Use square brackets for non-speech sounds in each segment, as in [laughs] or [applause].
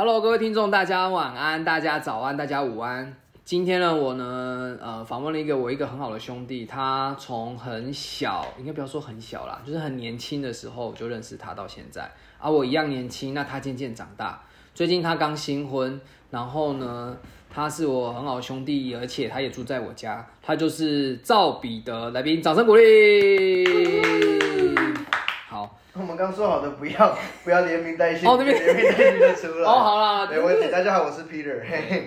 Hello，各位听众，大家晚安，大家早安，大家午安。今天呢，我呢，呃，访问了一个我一个很好的兄弟，他从很小，应该不要说很小啦，就是很年轻的时候就认识他到现在，而我一样年轻，那他渐渐长大。最近他刚新婚，然后呢，他是我很好的兄弟，而且他也住在我家，他就是赵彼得，来宾掌声鼓励。好，我们刚说好的不要 [laughs] 不要连名带姓，哦对不起连名带姓就出来。哦，好啦，没问题。大家好，我是 Peter。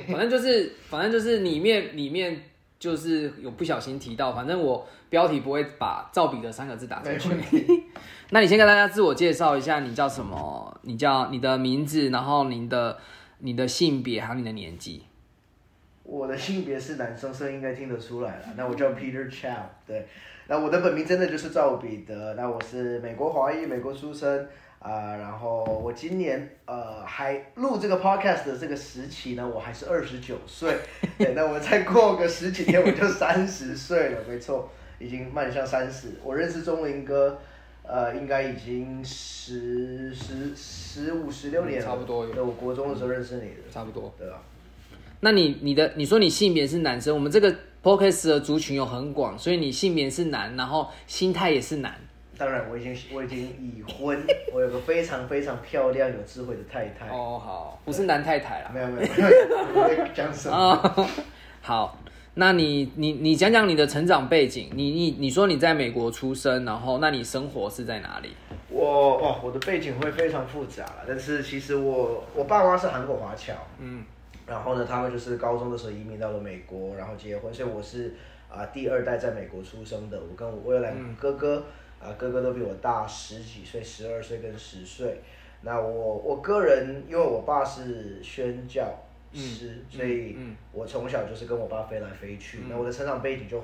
反正就是，反正就是里面里面就是有不小心提到，反正我标题不会把赵彼得三个字打进去。[laughs] 那你先跟大家自我介绍一下，你叫什么？你叫你的名字，然后你的你的性别，还有你的年纪。我的性别是男生，所以应该听得出来了。那我叫 Peter Chow，对。那我的本名真的就是赵彼得。那我是美国华裔，美国出生啊、然后我今年呃还录这个 podcast 的这个时期呢，我还是二十九岁。[laughs] 对，那我再过个十几天我就三十岁了，没错，已经迈向三十。我认识钟林哥。呃，应该已经十十十五十六年了，差不多有对，我国中的时候认识你的，差不多。对吧？那你你的你说你性别是男生，我们这个 podcast 的族群有很广，所以你性别是男，然后心态也是男。当然，我已经我已经已婚，我有个非常非常漂亮、有智慧的太太。哦，好，不是男太太啦。没有没有，没有我在讲什么？啊，好，那你你你讲讲你的成长背景。你你你说你在美国出生，然后那你生活是在哪里？我哇，我的背景会非常复杂了，但是其实我我爸妈是韩国华侨，嗯，然后呢，他们就是高中的时候移民到了美国，然后结婚，所以我是啊、第二代在美国出生的。我跟我未来哥哥，啊、哥哥都比我大十几岁，十二岁跟十岁。那我我个人，因为我爸是宣教师，所以嗯我从小就是跟我爸飞来飞去。那我的成长背景就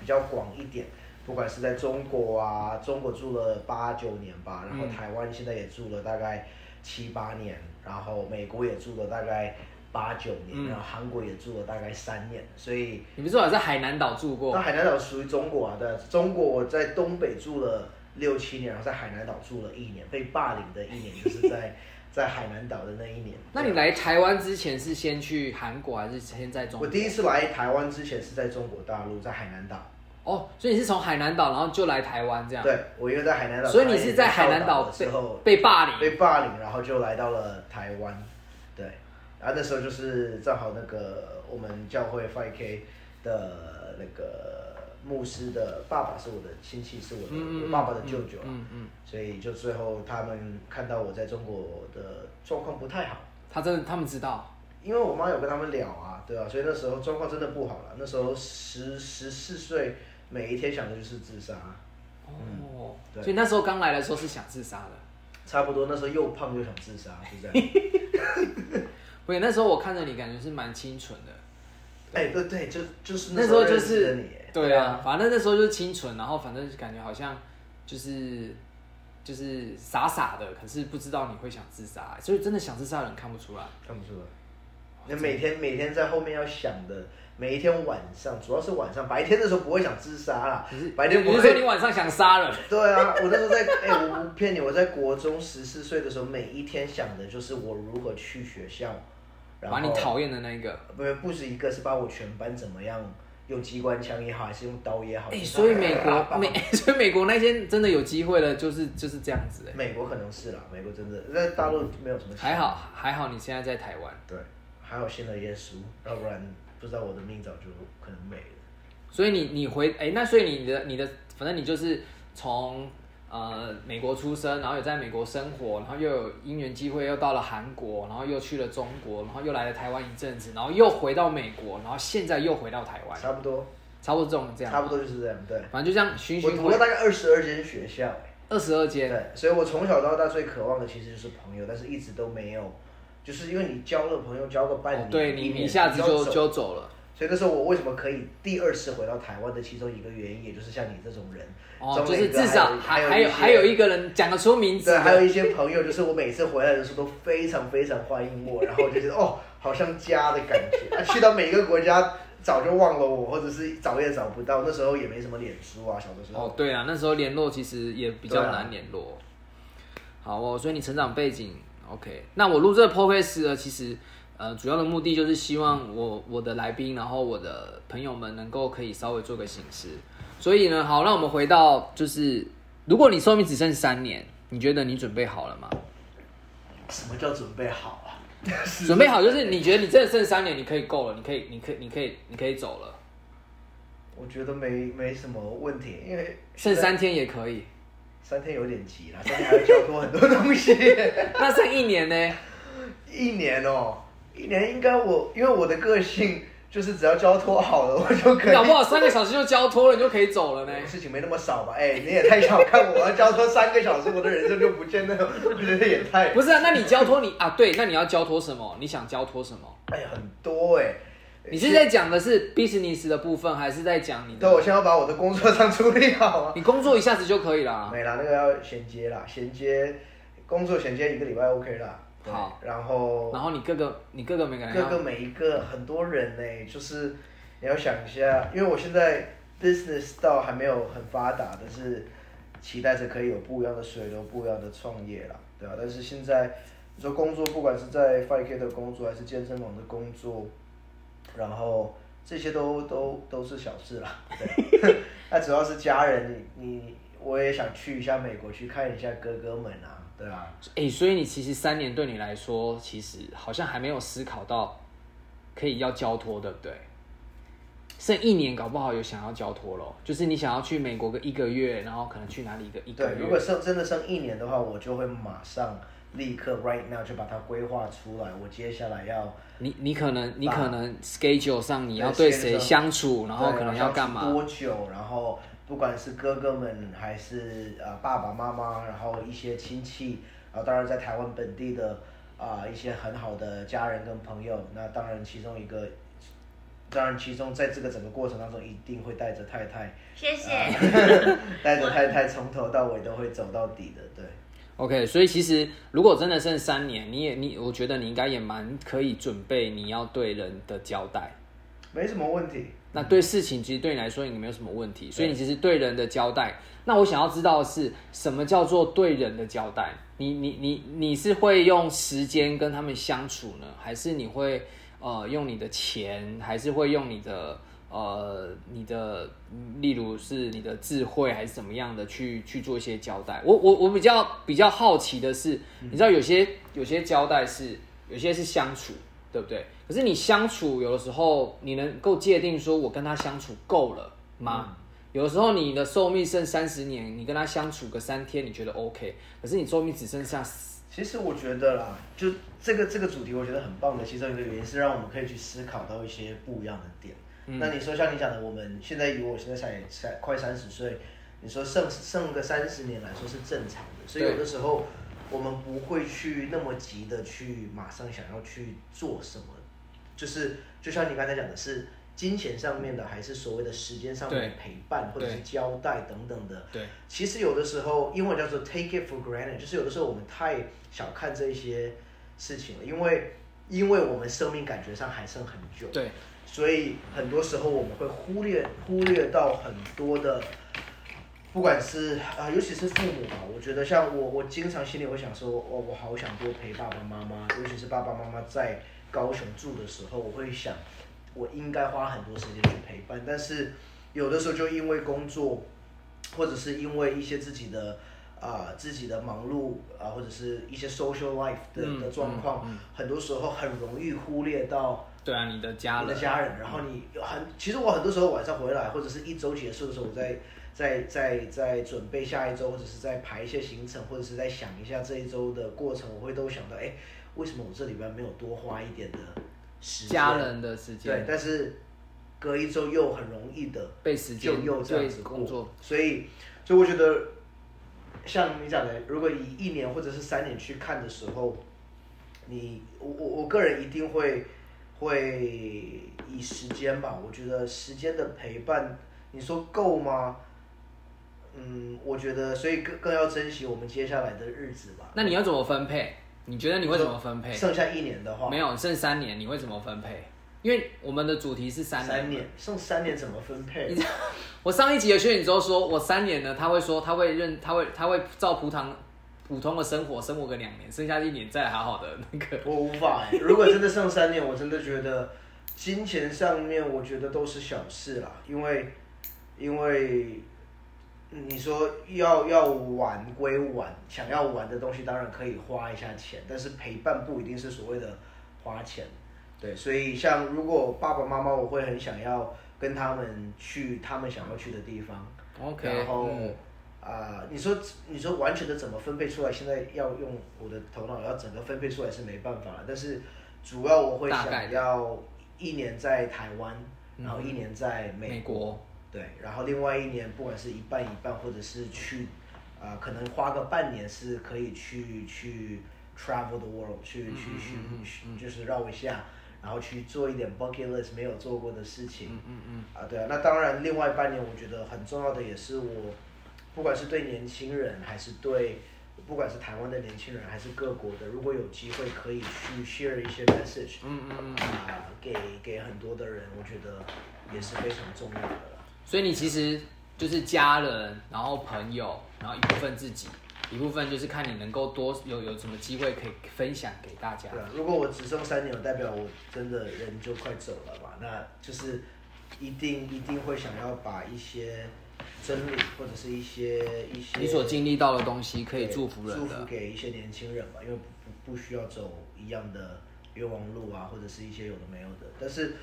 比较广一点，不管是在中国啊，中国住了八九年吧，然后台湾现在也住了大概七八年，然后美国也住了大概八九年，然后韩国也住了大概三年，所以你们是说有在海南岛住过那？海南岛属于中国啊，对，中国我在东北住了六七年，然后在海南岛住了一年，被霸凌的一年就是在 [laughs] 在海南岛的那一年。那你来台湾之前是先去韩国还是先在中国？我第一次来台湾之前是在中国大陆，在海南岛。哦，所以你是从海南岛，然后就来台湾这样？对，我因为在海南岛，所以你是在海南岛的时候被霸凌。被霸凌，然后就来到了台湾，对，然后那时候就是正好那个我们教会 f i K 的那个牧师的爸爸是我的亲戚，是我的、爸爸的舅舅啊，嗯嗯，所以就最后他们看到我在中国的状况不太好，他真的他们知道。因为我妈有跟他们聊啊，对吧、所以那时候状况真的不好了，那时候十十四岁，每一天想的就是自杀。哦，嗯对所以那时候刚来的时候是想自杀的。差不多那时候又胖又想自杀，就这样。[laughs] 不对，那时候我看着你，感觉是蛮清纯的。哎、对对，就就是那时候就是你耶，对啊，，反正那时候就是清纯，然后反正感觉好像就是就是傻傻的，可是不知道你会想自杀，所以真的想自杀的人看不出来。看不出来。你每天每天在后面要想的，每一天晚上，主要是晚上，白天的时候不会想自杀啦，白天不你是说你。晚上想杀人？[laughs] 对啊，我那时候在，哎、我不骗你，我在国中十四岁的时候，每一天想的就是我如何去学校，然后把你讨厌的那一个。不不止一个，是把我全班怎么样用机关枪也好，还是用刀也好。哎、就是所以美把国美，[laughs] 所以美国那些真的有机会了，就是就是这样子哎、美国可能是啦，美国真的，那大陆没有什么。还好还好，你现在在台湾，对，还好信了耶稣，要不然不知道我的命早就可能没了。所以你你回哎、那所以你的你的反正你就是从呃美国出生，然后也在美国生活，然后又有因缘机会又到了韩国，然后又去了中国，然后又来了台湾一阵子，然后又回到美国，然后现在又回到台湾，差不多，差不多这种这样，差不多就是这样。对，反正就这样循循我读了大概二十二间学校、欸二十二间，对，所以我从小到大最渴望的其实就是朋友，但是一直都没有，就是因为你交了朋友交个半年，哦对你一年一下子就就走了。所以那时候我为什么可以第二次回到台湾的其中一个原因，也就是像你这种人，哦，就是至少还还还有还有一个人讲得出名字对，还有，一些朋友，就是我每次回来的时候都非常非常欢迎我，然后我就觉得哦，好像家的感觉。啊，去到每个国家早就忘了我，或者是找也找不到，那时候也没什么脸书啊，小的时候。哦，对啊，那时候联络其实也比较难联络。好哦，所以你成长背景 OK，那我录这个 podcast 呢，其实呃主要的目的就是希望我我的来宾，然后我的朋友们能够可以稍微做个形式。所以呢，好，那我们回到就是，如果你寿命只剩三年，你觉得你准备好了吗？什么叫准备好啊？[laughs] [laughs] 准备好就是你觉得你真的剩三年，你可以够了，你可以，你可以，你可以，你可以走了，我觉得没没什么问题，因为剩三天也可以。三天有点急了，三天还要交多很多东西。[laughs] 那剩一年呢？一年哦，一年应该我因为我的个性就是只要交托好了，我就可以。搞不好三个小时就交托了，你就可以走了呢。事情没那么少吧？哎、你也太小看我，我要交托三个小时，我的人生就不见了，我觉得也太不是啊，那你交托你啊？对，那你要交托什么？你想交托什么？哎很多哎、你是在讲的是 business 的部分，还是在讲你的对，我的？先要把我的工作上处理好啊。你工作一下子就可以啦。没啦，那个要衔接啦，衔接工作衔接一个礼拜 OK 啦。对好，然后然后你各个你各个每个人各个每一个很多人呢、就是你要想一下，因为我现在 business 到还没有很发达，但是期待着可以有不一样的水流、不一样的创业啦，对吧、但是现在你说工作，不管是在 Five K 的工作还是健身房的工作，然后这些都都都是小事啦，对。[laughs] 那主要是家人，你你我也想去一下美国去看一下哥哥们啊，对啊。哎、所以你其实三年对你来说，其实好像还没有思考到可以要交托，对不对？剩一年，搞不好有想要交托咯，就是你想要去美国个一个月，然后可能去哪里一个一个对，月。如果剩真的剩一年的话，我就会马上立刻 right now 就把它规划出来。我接下来要你你可能你可能 schedule 上你要对对谁相处，然后可能要干嘛？多久，然后不管是哥哥们还是呃爸爸妈妈，然后一些亲戚，然后当然在台湾本地的啊、一些很好的家人跟朋友，那当然其中一个。当然，其中在这个整个过程当中，一定会带着太太，谢谢。[laughs] 带着太太从头到尾都会走到底的，对。OK，所以其实如果真的剩三年，你也你，我觉得你应该也蛮可以准备你要对人的交代。没什么问题。那对事情其实对你来说也没有什么问题，所以你其实对人的交代。那我想要知道的是什么叫做对人的交代？你你你你是会用时间跟他们相处呢，还是你会呃用你的钱，还是会用你的呃你的嗯例如是你的智慧还是怎么样的去去做一些交代？我我我比较比较好奇的是，你知道有些有些交代是有些是相处，对不对？可是你相处有的时候，你能够界定说我跟他相处够了吗？有的时候你的寿命剩三十年，你跟他相处个三天，你觉得 OK，可是你寿命只剩下四其实我觉得啦，就这个这个主题，我觉得很棒的。其中一个原因是让我们可以去思考到一些不一样的点。那你说像你讲的，我们现在以我现在才才快三十岁，你说剩剩个三十年来说是正常的，所以有的时候我们不会去那么急的去马上想要去做什么，就是就像你刚才讲的是金钱上面的，还是所谓的时间上面的陪伴或者是交代等等的。对。其实有的时候，英文叫做 take it for granted，就是有的时候我们太小看这一些事情了，因为因为我们生命感觉上还剩很久，对。所以很多时候我们会忽略忽略到很多的，不管是啊、尤其是父母吧，我觉得像我，我经常心里会想说，哦，我好想多陪爸爸妈妈，尤其是爸爸妈妈在高雄住的时候，我会想，我应该花很多时间去陪伴，但是有的时候就因为工作，或者是因为一些自己的啊、自己的忙碌啊、或者是一些 social life 的、嗯的状况，嗯嗯很多时候很容易忽略到。对啊，你的家你人，的家人，然后你很，其实我很多时候晚上回来，或者是一周结束的时候，我在在在在准备下一周，或者是在排一些行程，或者是在想一下这一周的过程，我会都想到，哎，为什么我这礼拜没有多花一点的时间？家人的时间对，，但是隔一周又很容易的被时就间又这样子工作，所以，所以我觉得，像你讲的，如果以一年或者是三年去看的时候，你我我我个人一定会会以时间吧，我觉得时间的陪伴，你说够吗？嗯，我觉得，所以更更要珍惜我们接下来的日子吧。那你要怎么分配？你觉得你会怎么分配？剩下一年的话，没有，剩三年，你会怎么分配？因为我们的主题是三年三年，剩三年怎么分配？[laughs] 我上一集的薛宇宙说，我三年呢，他会说他会认，他会他会照葡萄普通的生活生活个两年，剩下一年再来好好的那个。我无法哎、[laughs] 如果真的剩三年，我真的觉得金钱上面，我觉得都是小事啦，因为因为你说要要玩归玩，想要玩的东西当然可以花一下钱，但是陪伴不一定是所谓的花钱。对，所以像如果爸爸妈妈，我会很想要跟他们去他们想要去的地方。OK，然后嗯啊、你说你说完全的怎么分配出来？现在要用我的头脑要整个分配出来是没办法了，但是主要我会想要一年在台湾，嗯然后一年在美美国对，然后另外一年不管是一半一半，或者是去啊、可能花个半年是可以去去 travel the world，去嗯去去去就是绕一下，然后去做一点 bucket list 没有做过的事情。嗯嗯嗯，啊，对啊，那当然，另外半年我觉得很重要的也是我，不管是对年轻人，还是对，不管是台湾的年轻人，还是各国的，如果有机会可以去 share 一些 message，嗯嗯嗯啊、给给很多的人，我觉得也是非常重要的啦。所以你其实就是家人，然后朋友，然后一部分自己，一部分就是看你能够多有有什么机会可以分享给大家。对啊，如果我只剩三年，代表我真的人就快走了嘛，那就是一定一定会想要把一些真理或者是一些一些你所经历到的东西可以祝福人祝福的。给一些年轻人吧，因为不不不需要走一样的冤枉路啊，或者是一些有的没有的。但是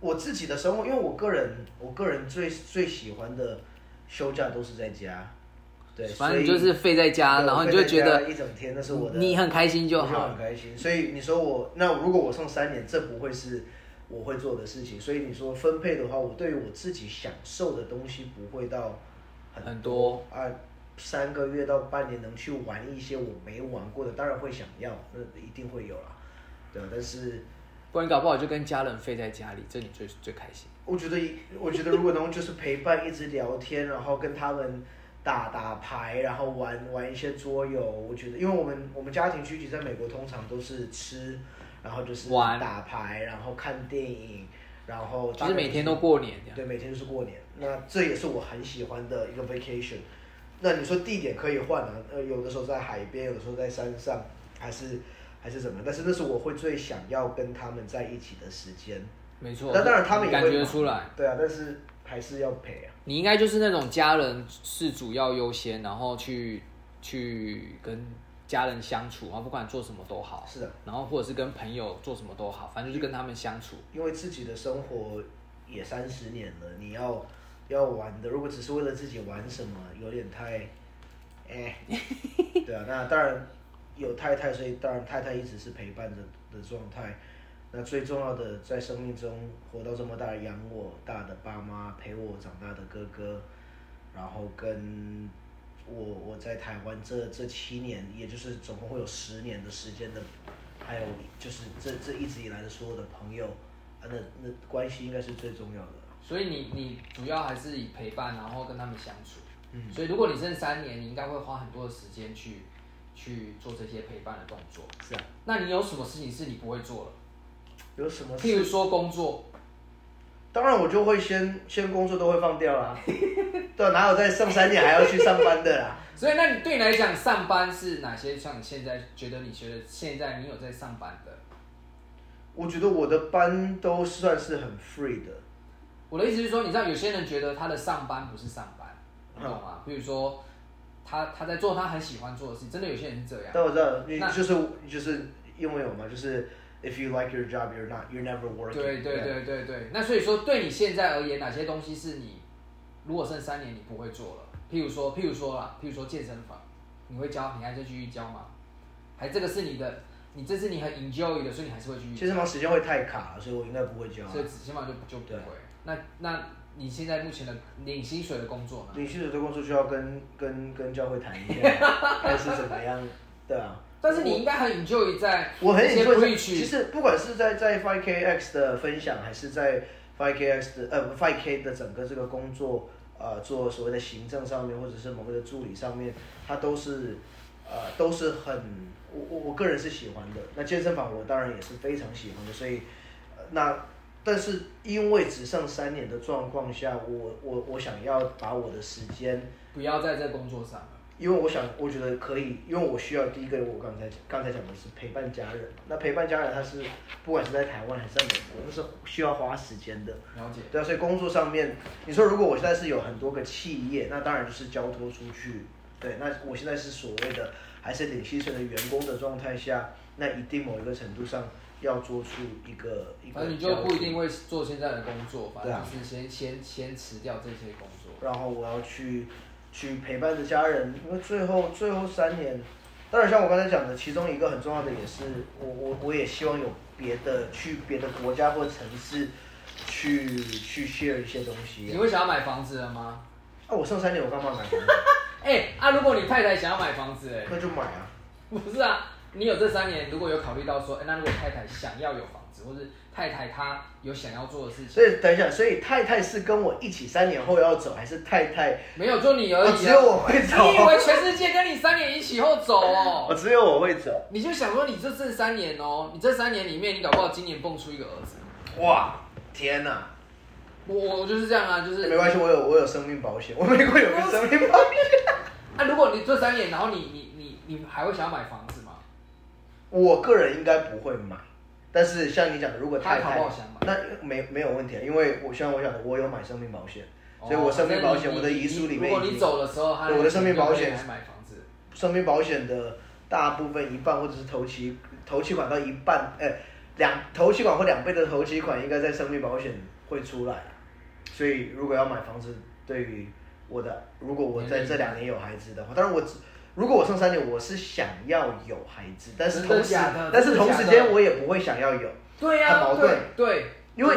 我自己的生活，因为我个人我个人最最喜欢的休假都是在家，对，反正你所以就是废在家，然后你就觉得一整天，那是我的，你很开心就我好很开心。所以你说我那如果我上三年，这不会是我会做的事情。所以你说分配的话，我对于我自己享受的东西不会到很很多啊。三个月到半年能去玩一些我没玩过的，当然会想要，那一定会有啦。对啊，但是不然搞不好就跟家人废在家里，这你最最开心。我觉得，我觉得如果能就是陪伴，一直聊天，然后跟他们打打牌，然后玩玩一些桌游，我觉得，因为我们我们家庭聚集在美国，通常都是吃，然后就是玩打牌，然后看电影，然后就是每天都过年。对，每天就是过年。那这也是我很喜欢的一个 vacation。那你说地点可以换啊，呃，有的时候在海边，有的时候在山上，还是还是怎么样？但是那是我会最想要跟他们在一起的时间。没错。那当然他们也感觉出来，对啊，但是还是要陪啊。你应该就是那种家人是主要优先，然后去去跟家人相处，然后不管做什么都好，是的，然后或者是跟朋友做什么都好，反正就是跟他们相处。因为自己的生活也三十年了，你要要玩的，如果只是为了自己玩什么，有点太，哎，[laughs] 对啊，那当然有太太，所以当然太太一直是陪伴着的状态。那最重要的，在生命中活到这么大，养我大的爸妈，陪我长大的哥哥，然后跟我我在台湾这这七年，也就是总共会有十年的时间的，还有就是这这一直以来的所有的朋友，啊，那那关系应该是最重要的。所以你你主要还是以陪伴，然后跟他们相处。嗯所以如果你剩三年，你应该会花很多的时间去去做这些陪伴的动作。是啊，那你有什么事情是你不会做的？有什么事？譬如说工作，当然我就会先先工作都会放掉啦，[laughs] 对啊，哪有在上三年还要去上班的啦？[laughs] 所以那你对你来讲，上班是哪些？像你现在觉得你觉得现在你有在上班的？我觉得我的班都算是很 free 的，我的意思是说，你知道有些人觉得他的上班不是上班，你懂吗？比如说他他在做他很喜欢做的事，真的有些人是这样。对我知道你那就是就是因为有嘛，就是 if you like your job, you're not you're never working。对对对对对，那所以说对你现在而言，哪些东西是你如果剩三年你不会做了？譬如说，譬如说啦，譬如说健身房，你会教，你还在继续教吗？还这个是你的，你这是你很 enjoy 的，所以你还是会继续。健身房时间会太卡，所以我应该不会教啊。所以健身房就就不会。那那你现在目前的领薪水的工作呢？领薪水的工作就要跟跟跟教会谈一下，[laughs] 还是怎么样？对啊。但是你应该很 enjoy 在我很 enjoy 其实不管是在在 Five K X 的分享，还是在 Five K X 的呃 Five K 的整个这个工作，呃，做所谓的行政上面，或者是某个的助理上面，它都是呃都是很我我我个人是喜欢的。那健身房我当然也是非常喜欢的，所以、呃、那但是因为只剩三年的状况下，我我我想要把我的时间。不要在这工作上。因为我想，我觉得可以，因为我需要第一个，我刚才刚才讲的是陪伴家人。那陪伴家人，他是不管是在台湾还是在美国，都是需要花时间的。了解。对啊，所以工作上面，你说如果我现在是有很多个企业，那当然就是交托出去。对，那我现在是所谓的还是领薪水的员工的状态下，那一定某一个程度上要做出一个一个。反正你就不一定会做现在的工作，反正就是先先先辞掉这些工作。然后我要去。去陪伴着家人，因为最后最后三年，当然像我刚才讲的，其中一个很重要的也是我我我也希望有别的去别的国家或城市去去 share 一些东西。你会想要买房子了吗？啊，我剩三年我干嘛买房子？[laughs] 哎啊，如果你太太想要买房子，哎，那就买啊。不是啊，你有这三年如果有考虑到说，哎，那如果太太想要有房子，或是。太太她有想要做的事情，所以等一下，所以太太是跟我一起三年后要走，还是太太没有就你而已？只有我会走。你以为全世界跟你三年一起后走哦？我 [laughs] 只有我会走。你就想说，你这这三年哦，你这三年里面，你搞不好今年蹦出一个儿子。哇，天哪！我我就是这样啊，就是没关系，我有我有生命保险，我美国有个生命保险。[laughs] 啊，如果你这三年，然后你你你你还会想要买房子吗？我个人应该不会买。但是像你讲的，如果太太那没没有问题啊，因为我像我讲的，我有买生命保险，所以我生命保险我的遗书里面，如果你走的时候，我的生命保险买房子，生命保险的大部分一半或者是头期头期款到一半，呃，两头期款或两倍的头期款应该在生命保险会出来，所以如果要买房子，对于我的，如果我在这两年有孩子的话，当然我只。如果我剩三年，我是想要有孩子，但是同时，但是同时间我也不会想要有，对呀，很矛盾，对，因为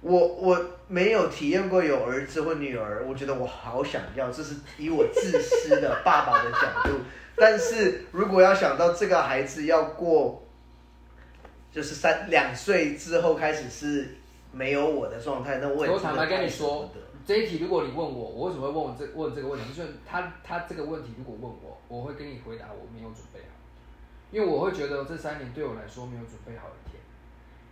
我我没有体验过有儿子或女儿，我觉得我好想要，这是以我自私的爸爸的角度。但是如果要想到这个孩子要过，就是三两岁之后开始是没有我的状态，那我也坦白跟你说。这一题，如果你问我，我为什么会问这问这个问题？就是他他这个问题，如果问我，我会跟你回答我没有准备好，因为我会觉得这三年对我来说没有准备好一天，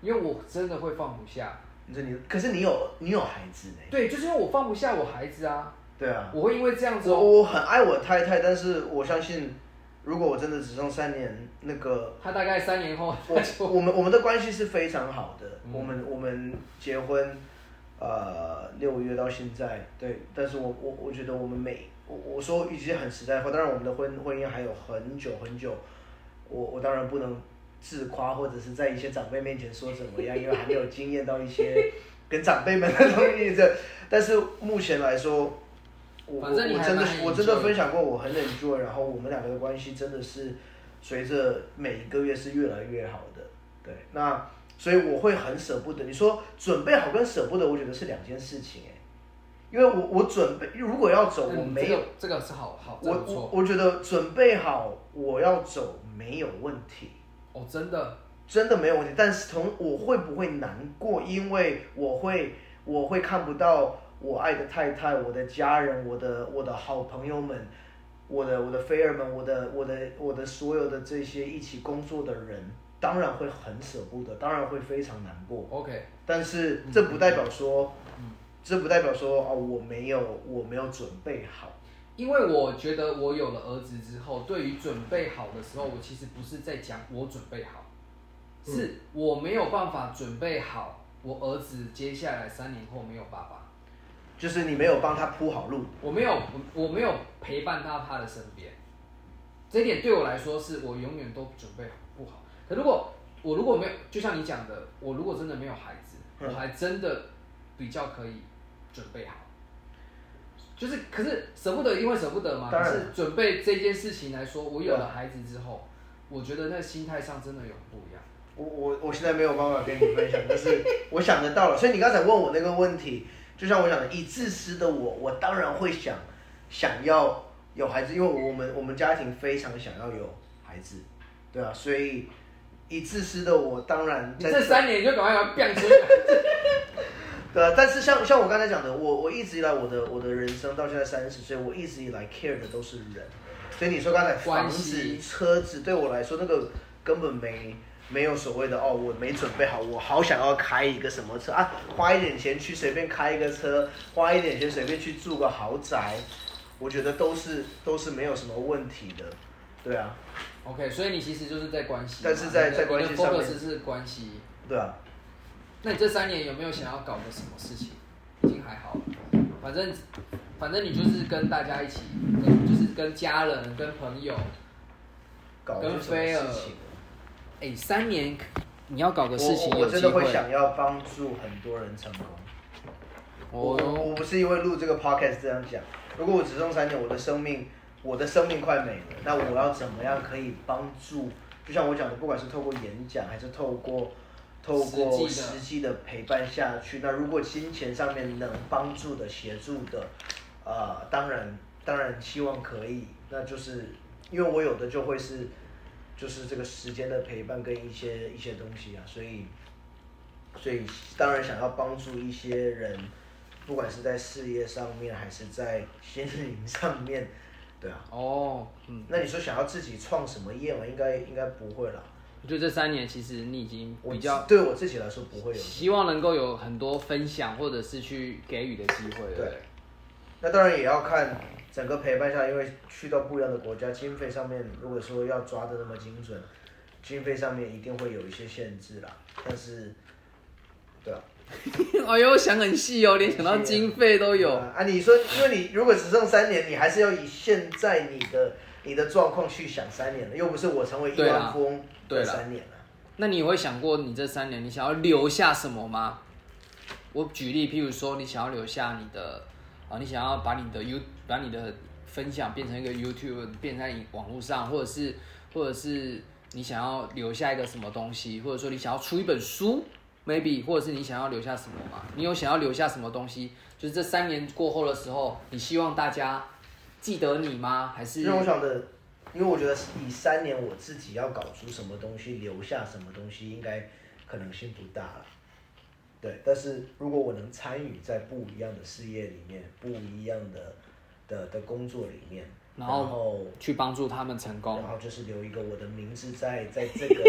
因为我真的会放不下。你说你，可是你有你有孩子呢？对，就是因为我放不下我孩子啊。对啊。我会因为这样子。我我很爱我太太，但是我相信，如果我真的只剩三年，那个他大概三年后，我我们我们的关系是非常好的，我们我们结婚。呃，六个月到现在，对，但是我我我觉得我们每我我说一句很实在话，当然我们的婚婚姻还有很久很久，我我当然不能自夸或者是在一些长辈面前说怎么样，因为还没有经验到一些 [laughs] 跟长辈们的东西这，但是目前来说，我我真的我真的分享过我很冷酷，然后我们两个的关系真的是随着每一个月是越来越好的，对，那。所以我会很舍不得。你说准备好跟舍不得，我觉得是两件事情哎。因为我我准备如果要走，我没有这个是好好我我我觉得准备好我要走没有问题。哦，真的真的没有问题。但是从我会不会难过？因为我会我会看不到我爱的太太、我的家人、我的我的好朋友们、我的我的菲儿们、我的我的我的所有的这些一起工作的人。当然会很舍不得，当然会非常难过。OK，但是这不代表说，这不代表说哦，我没有，我没有准备好。因为我觉得我有了儿子之后，对于准备好的时候，我其实不是在讲我准备好，是我没有办法准备好，我儿子接下来三年后没有爸爸，就是你没有帮他铺好路，我没有，我没有陪伴到他的身边，这点对我来说是我永远都准备不好。如果我如果没有，就像你讲的，我如果真的没有孩子，我还真的比较可以准备好。就是，可是舍不得，因为舍不得嘛。可是准备这件事情来说，我有了孩子之后，我觉得那心态上真的有不一样。我我我现在没有办法跟你分享，但是 [laughs] 我想得到了。所以你刚才问我那个问题，就像我讲的，以自私的我，我当然会想想要有孩子，因为我们我们家庭非常想要有孩子，对啊，所以。以自私的我，当然这三年就赶快要变出来。[laughs] 对啊，但是像像我刚才讲的，我我一直以来我的我的人生到现在三十岁，我一直以来 care 的都是人。所以你说刚才房子、车子对我来说，那个根本没没有所谓的哦，我没准备好，我好想要开一个什么车啊，花一点钱去随便开一个车，花一点钱随便去住个豪宅，我觉得都是都是没有什么问题的，对啊，OK，所以你其实就是在关系，但是在在关系上面你的 focus 是关系。对啊，那你这三年有没有想要搞个什么事情？已经还好了，反正反正你就是跟大家一起，就是跟家人、跟朋友。跟搞出什么菲尔。哎，三年你要搞个事情我我真的会，想要帮助很多人成功。我我不是因为录这个 podcast 这样讲，如果我只剩三年，我的生命我的生命快没了，那我要怎么样可以帮助？就像我讲的，不管是透过演讲还是透过透过实际的陪伴下去，那如果金钱上面能帮助的协助的，呃，当然当然希望可以，那就是因为我有的就会是就是这个时间的陪伴跟一些一些东西啊，所以所以当然想要帮助一些人，不管是在事业上面还是在心灵上面，对啊。哦，嗯，那你说想要自己创什么业嘛？应该应该不会啦。我觉得这三年其实你已经我比较对我自己来说不会有。希望能够有很多分享或者是去给予的机会，对？那当然也要看整个陪伴下，因为去到不一样的国家，经费上面如果说要抓的那么精准，经费上面一定会有一些限制啦。但是，对啊，[laughs] 哎呦，想很细哦，连想到经费都有。啊啊！你说，因为你如果只剩三年，你还是要以现在你的你的状况去想三年了，又不是我成为亿万富翁的对三年了。那你有会想过，你这三年你想要留下什么吗？我举例，譬如说，你想要留下你的啊，你想要把你的 You 把你的分享变成一个 YouTube，变在网络上，或者是或者是你想要留下一个什么东西，或者说你想要出一本书，maybe，或者是你想要留下什么吗？你有想要留下什么东西？就是这三年过后的时候，你希望大家记得你吗？还是因为我想的，因为我觉得以三年我自己要搞出什么东西，留下什么东西，应该可能性不大了。对，但是如果我能参与在不一样的事业里面，不一样的的的工作里面，然然后去帮助他们成功然？后就是留一个我的名字在在 [laughs] 这个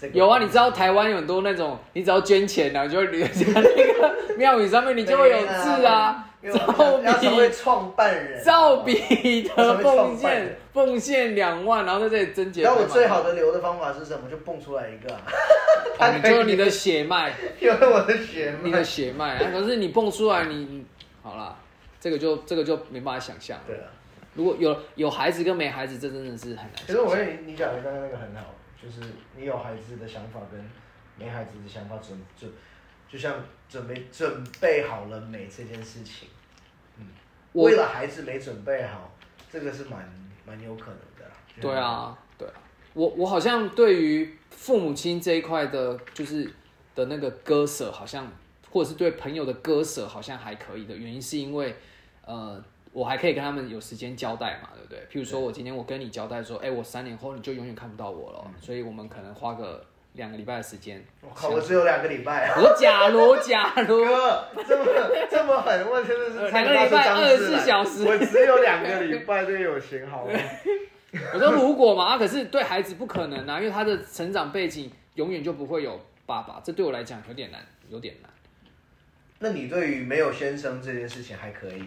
这个有啊，你知道台湾有很多那种，你只要捐钱啊，你就会留下那个庙宇上面，你就会有字啊，因为我赵们要成为创办人，赵比的奉献奉献两万，然后在这里增减。那我最好的留的方法是什么？就蹦出来一个、啊，哦，你就是你的血脉，[laughs] 有了我的血脉你的。血脉。啊可是你蹦出来，你你好啦，这个就这个就没办法想象。对啊，如果有有孩子跟没孩子，这真的是很难想可是我跟你你讲的刚刚那个很好，就是你有孩子的想法跟没孩子的想法准准，就像准备准备好了没这件事情，嗯，为了孩子没准备好，这个是蛮蛮有可能的啦。对，啊，对啊，我我好像对于父母亲这一块的，就是的那个割舍，好像或者是对朋友的割舍，好像还可以的。原因是因为，呃，我还可以跟他们有时间交代嘛，对不对？譬如说我今天我跟你交代说，哎，我三年后你就永远看不到我了，所以我们可能花个两个礼拜的时间。我靠，我只有两个礼拜啊。我假如假如，哥，这么这么狠，我真的是两个礼拜二十四小时我只有两个礼拜，这个有型好吗？[laughs] 我说如果嘛，啊，可是对孩子不可能啊，因为他的成长背景永远就不会有爸爸，这对我来讲有点难，有点难。那你对于没有先生这件事情还可以吗？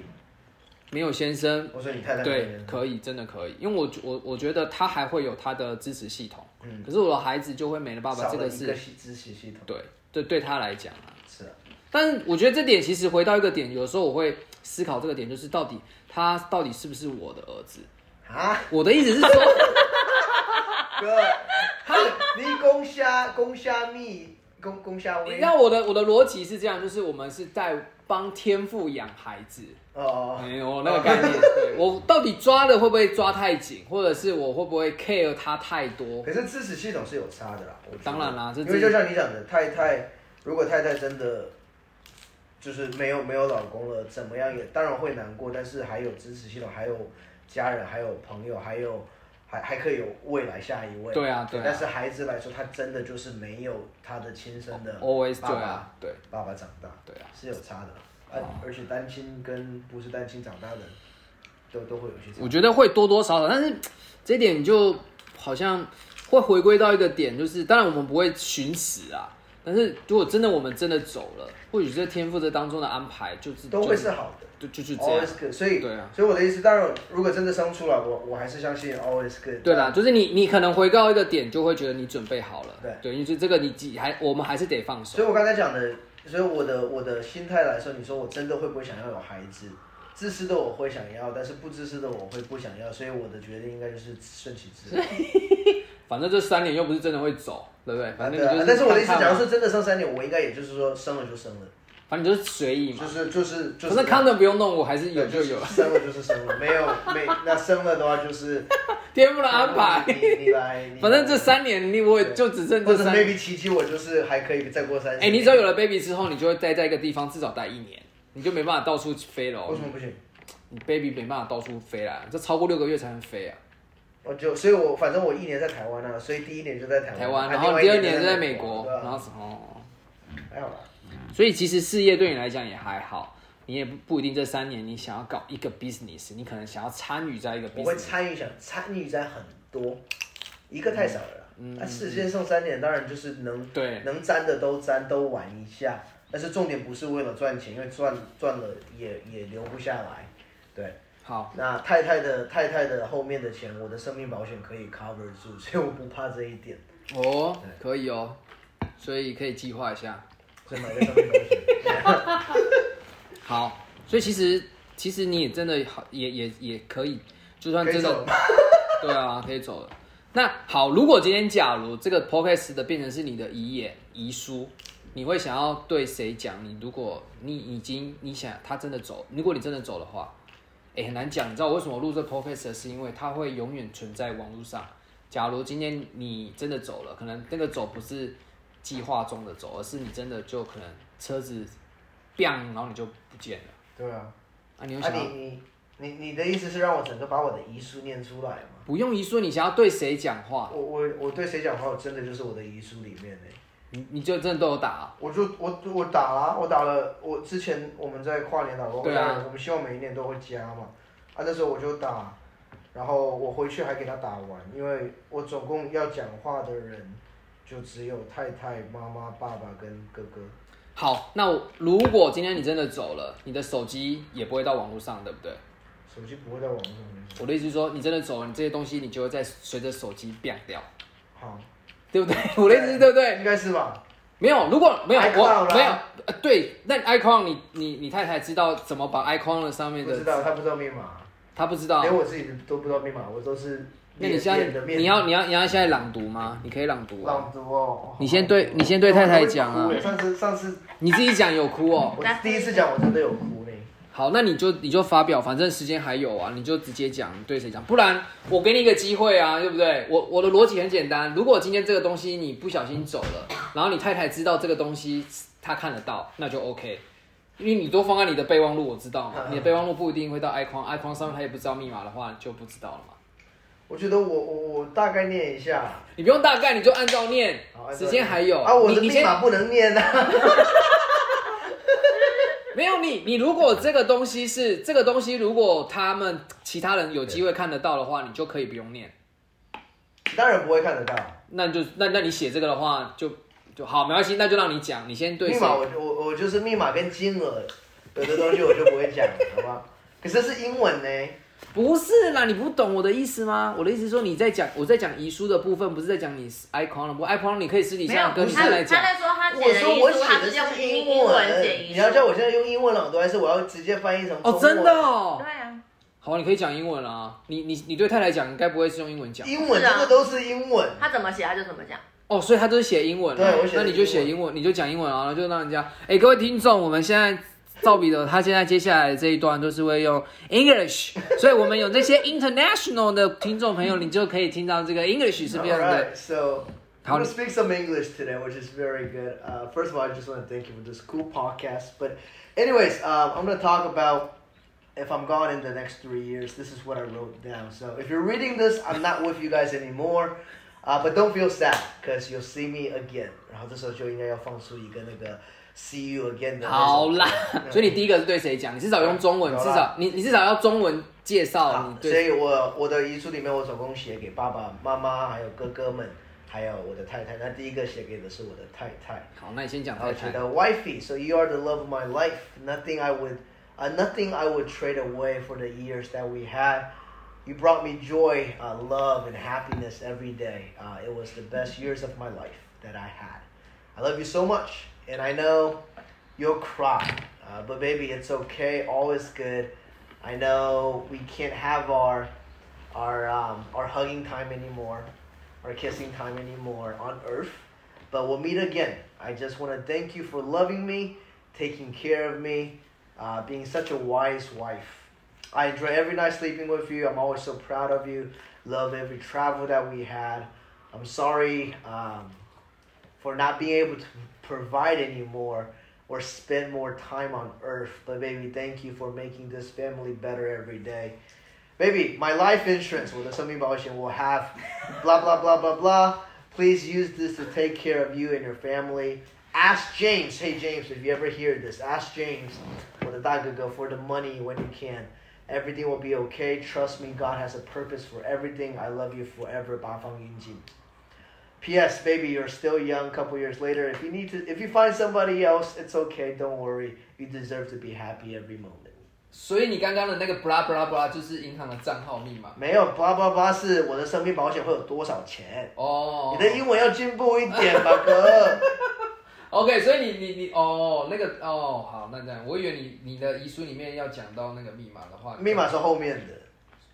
没有先生，我说你太太对可以，真的可以，因为我我我觉得他还会有他的支持系统，嗯。可是我的孩子就会没了爸爸，少这个是支持系统，对对对他来讲啊。是啊，但是我觉得这点其实回到一个点，有时候我会思考这个点，就是到底他到底是不是我的儿子？啊，我的意思是说，[laughs] 哥，你公虾公虾蜜公公虾你威。知道我的我的逻辑是这样，就是我们是在帮天父养孩子，哦，没有那个概念。[laughs] 对我到底抓的会不会抓太紧，或者是我会不会 care 他太多？可是支持系统是有差的啦，我觉得当然啦这因为就像你讲的，太太如果太太真的就是没有没有老公了，怎么样也当然会难过，但是还有支持系统，还有家人，还有朋友，还有还还可以有未来下一位。对啊对啊但是孩子来说，他真的就是没有他的亲生的 always 爸爸对啊，对爸爸长大，对啊，是有差的啦。啊，而且单亲跟不是单亲长大的，都都会有一些。我觉得会多多少少，但是这点就好像会回归到一个点，就是当然我们不会寻死啊，但是如果真的我们真的走了，或许这天赋这当中的安排就是都会是好的就就是这样。所以，对啊所以我的意思，当然，如果真的生出来，我我还是相信 always good。对啦，就是你你可能回到一个点，就会觉得你准备好了。对对，因为这个你自己还我们还是得放手。所以我刚才讲的，所以我的我的心态来说，你说我真的会不会想要有孩子？自私的我会想要，但是不自私的我会不想要，所以我的决定应该就是顺其自然。[laughs] 反正这三年又不是真的会走，对不对？反正但是我的意思，假如说真的生三年，我应该也就是说生了就生了，反正就是随意嘛就。是就是就是。反正 condom 不用弄，我还是有就有了。生了就是生了，没有没那生了的话就是天赋的安排。你来，反正这三年你我也就只剩这三。maybe 奇迹我就是还可以再过三年。哎、你只要有了 baby 之后，你就会待在一个地方至少待一年，你就没办法到处飞了、哦为什。么不行？你 baby 没办法到处飞啦，这超过六个月才能飞啊。我就所以我，反正我一年在台湾啊，所以第一年就在台湾，台湾，啊然后第二年年就在美国，然后什么？还好啦。所以其实事业对你来讲也还好，你也不不一定这三年你想要搞一个 business，你可能想要参与在一个我会。参与想参与在很多，一个太少了啦。嗯那世间送三年，当然就是能对，能沾的都沾，都玩一下。但是重点不是为了赚钱，因为赚赚了也也留不下来。对，好，那太太的太太的后面的钱，我的生命保险可以 cover 住，所以我不怕这一点。哦，可以哦，所以可以计划一下。[laughs] 好，所以其实其实你也真的好，也也也可以，就算真的可以走了吗 [laughs] 对啊，可以走了。那好，如果今天假如这个 podcast 的变成是你的遗言遗书，你会想要对谁讲？你如果你已经你想他真的走，如果你真的走的话，哎、很难讲。你知道我为什么录这 podcast 是因为它会永远存在网络上。假如今天你真的走了，可能那个走不是计划中的走，而是你真的就可能车子 biang，然后你就不见了。对啊。啊，你想要、你你你你的意思是让我整个把我的遗书念出来吗？不用遗书，你想要对谁讲话，我我我对谁讲话，我真的就是我的遗书里面呢。你你就真的都有打、啊。我就我我打了，我打了，我之前我们在跨年打过，对啊我们希望每一年都会加嘛，啊那时候我就打，然后我回去还给他打完，因为我总共要讲话的人就只有太太、妈妈、爸爸跟哥哥。好，那如果今天你真的走了，你的手机也不会到网络上，对不对？手机不会到网络上面。我的意思是说，你真的走了，你这些东西你就会在随着手机变掉，好，对不对？[laughs] 我的意思是对不对？应该是吧？没有，如果没有我没有，呃，对，那 icon 你你你太太知道怎么把 icon 的上面的，不知道，他不知道密码，她不知道连。我自己都不知道密码，我都是那你现在你要你要你要现在朗读吗？你可以朗读啊。朗读哦。你先对你先对太太讲啊上次上次你自己讲有哭哦。我第一次讲，我真的有哭嘞。好，那你就你就发表，反正时间还有啊，你就直接讲你对谁讲，不然我给你一个机会啊，对不对？我我的逻辑很简单，如果今天这个东西你不小心走了，然后你太太知道这个东西她看得到，那就 OK，因为你都放在你的备忘录，我知道嘛，你的备忘录不一定会到 icon，icon 上面他也不知道密码的话就不知道了嘛。我觉得我我我大概念一下，你不用大概，你就按照念时间还有啊，我的你你先密码不能念啊。[laughs] 没有你，你如果这个东西是这个东西，如果他们其他人有机会看得到的话，你就可以不用念。当然不会看得到。那就那那你写这个的话就就好，没关系，那就让你讲，你先对谁？密码我我我就是密码跟金额，有的东西我就不会讲，好吧？可是是英文呢。不是啦，你不懂我的意思吗？我的意思是说你在讲我在讲遗书的部分，不是在讲你 icon 的部分，icon 你可以私底，下跟你他他太太讲。在说他我写的遗书，说我写他是用的是英英文写遗书。你要叫我现在用英文朗读，还是我要直接翻译成哦，真的哦。对啊，好，你可以讲英文啊。你你你对太太讲，应该不会是用英文讲英文这个都是英文。他怎么写他就怎么讲。哦，所以他都是写英文啊。对我写那你就写英文，你就讲英文啊，然后就让人家。哎，各位听众，我们现在赵彼得他现在接下来的这一段都是会用 English，所以我们有那些 international 的听众朋友，你就可以听到这个 English 是非常的。 Alright, so How I'm do- gonna speak some English today, which is very good. Uh, first of all, I just want to thank you for this cool podcast. But, anyways, um, I'm gonna talk about if I'm gone in the next three years. This is what I wrote down. So if you're reading this, I'm not with you guys anymore. Uh, but don't feel sad, because you'll see me again. 然后这时候就应该要放出一个那个 see you again 的那首好啦歌，所以你第一个是对谁讲？你至少用中文，有啦至少你你至少要中文介绍好你，对。所以我我的遗书里面，我总共写给爸爸妈妈还有哥哥们， 还有我的太太。那第一个写给的是我的太太。好，那你先讲太太。我觉得 wifey, so you are the love of my life. Nothing I would, uh, nothing I would trade away for the years that we had. You brought me joy, uh, love, and happiness every day. Uh, it was the best years of my life that I had. I love you so much, and I know you'll cry, uh, but baby, it's okay. All is good. I know we can't have our our um, our hugging time anymore, our kissing time anymore on Earth, but we'll meet again. I just want to thank you for loving me, taking care of me, uh, being such a wise wife. I enjoy every night sleeping with you. I'm always so proud of you. Love every travel that we had. I'm sorry um, for not being able to provide anymore or spend more time on earth. But baby, thank you for making this family better every day. Baby, my life insurance with the Sumi will have blah blah blah blah blah. Please use this to take care of you and your family. Ask James. Hey James, if you ever hear this, ask James for the go for the money when you can. Everything will be okay. Trust me, God has a purpose for everything. I love you forever, Ba Fang Yunjin. P.S. Baby, you're still young. A couple years later, if you need to, if you find somebody else, it's okay. Don't worry. You deserve to be happy every moment. 所以你刚刚的那个 blah blah blah 就是银行的账号密码。没有 blah blah blah 是我的生命保险会有多少钱？哦，你的英文要进步一点吧，哥。OK，所以你你你哦，那个哦，好，那这样，我以为你你的遗书里面要讲到那个密码的话，密码是后面的，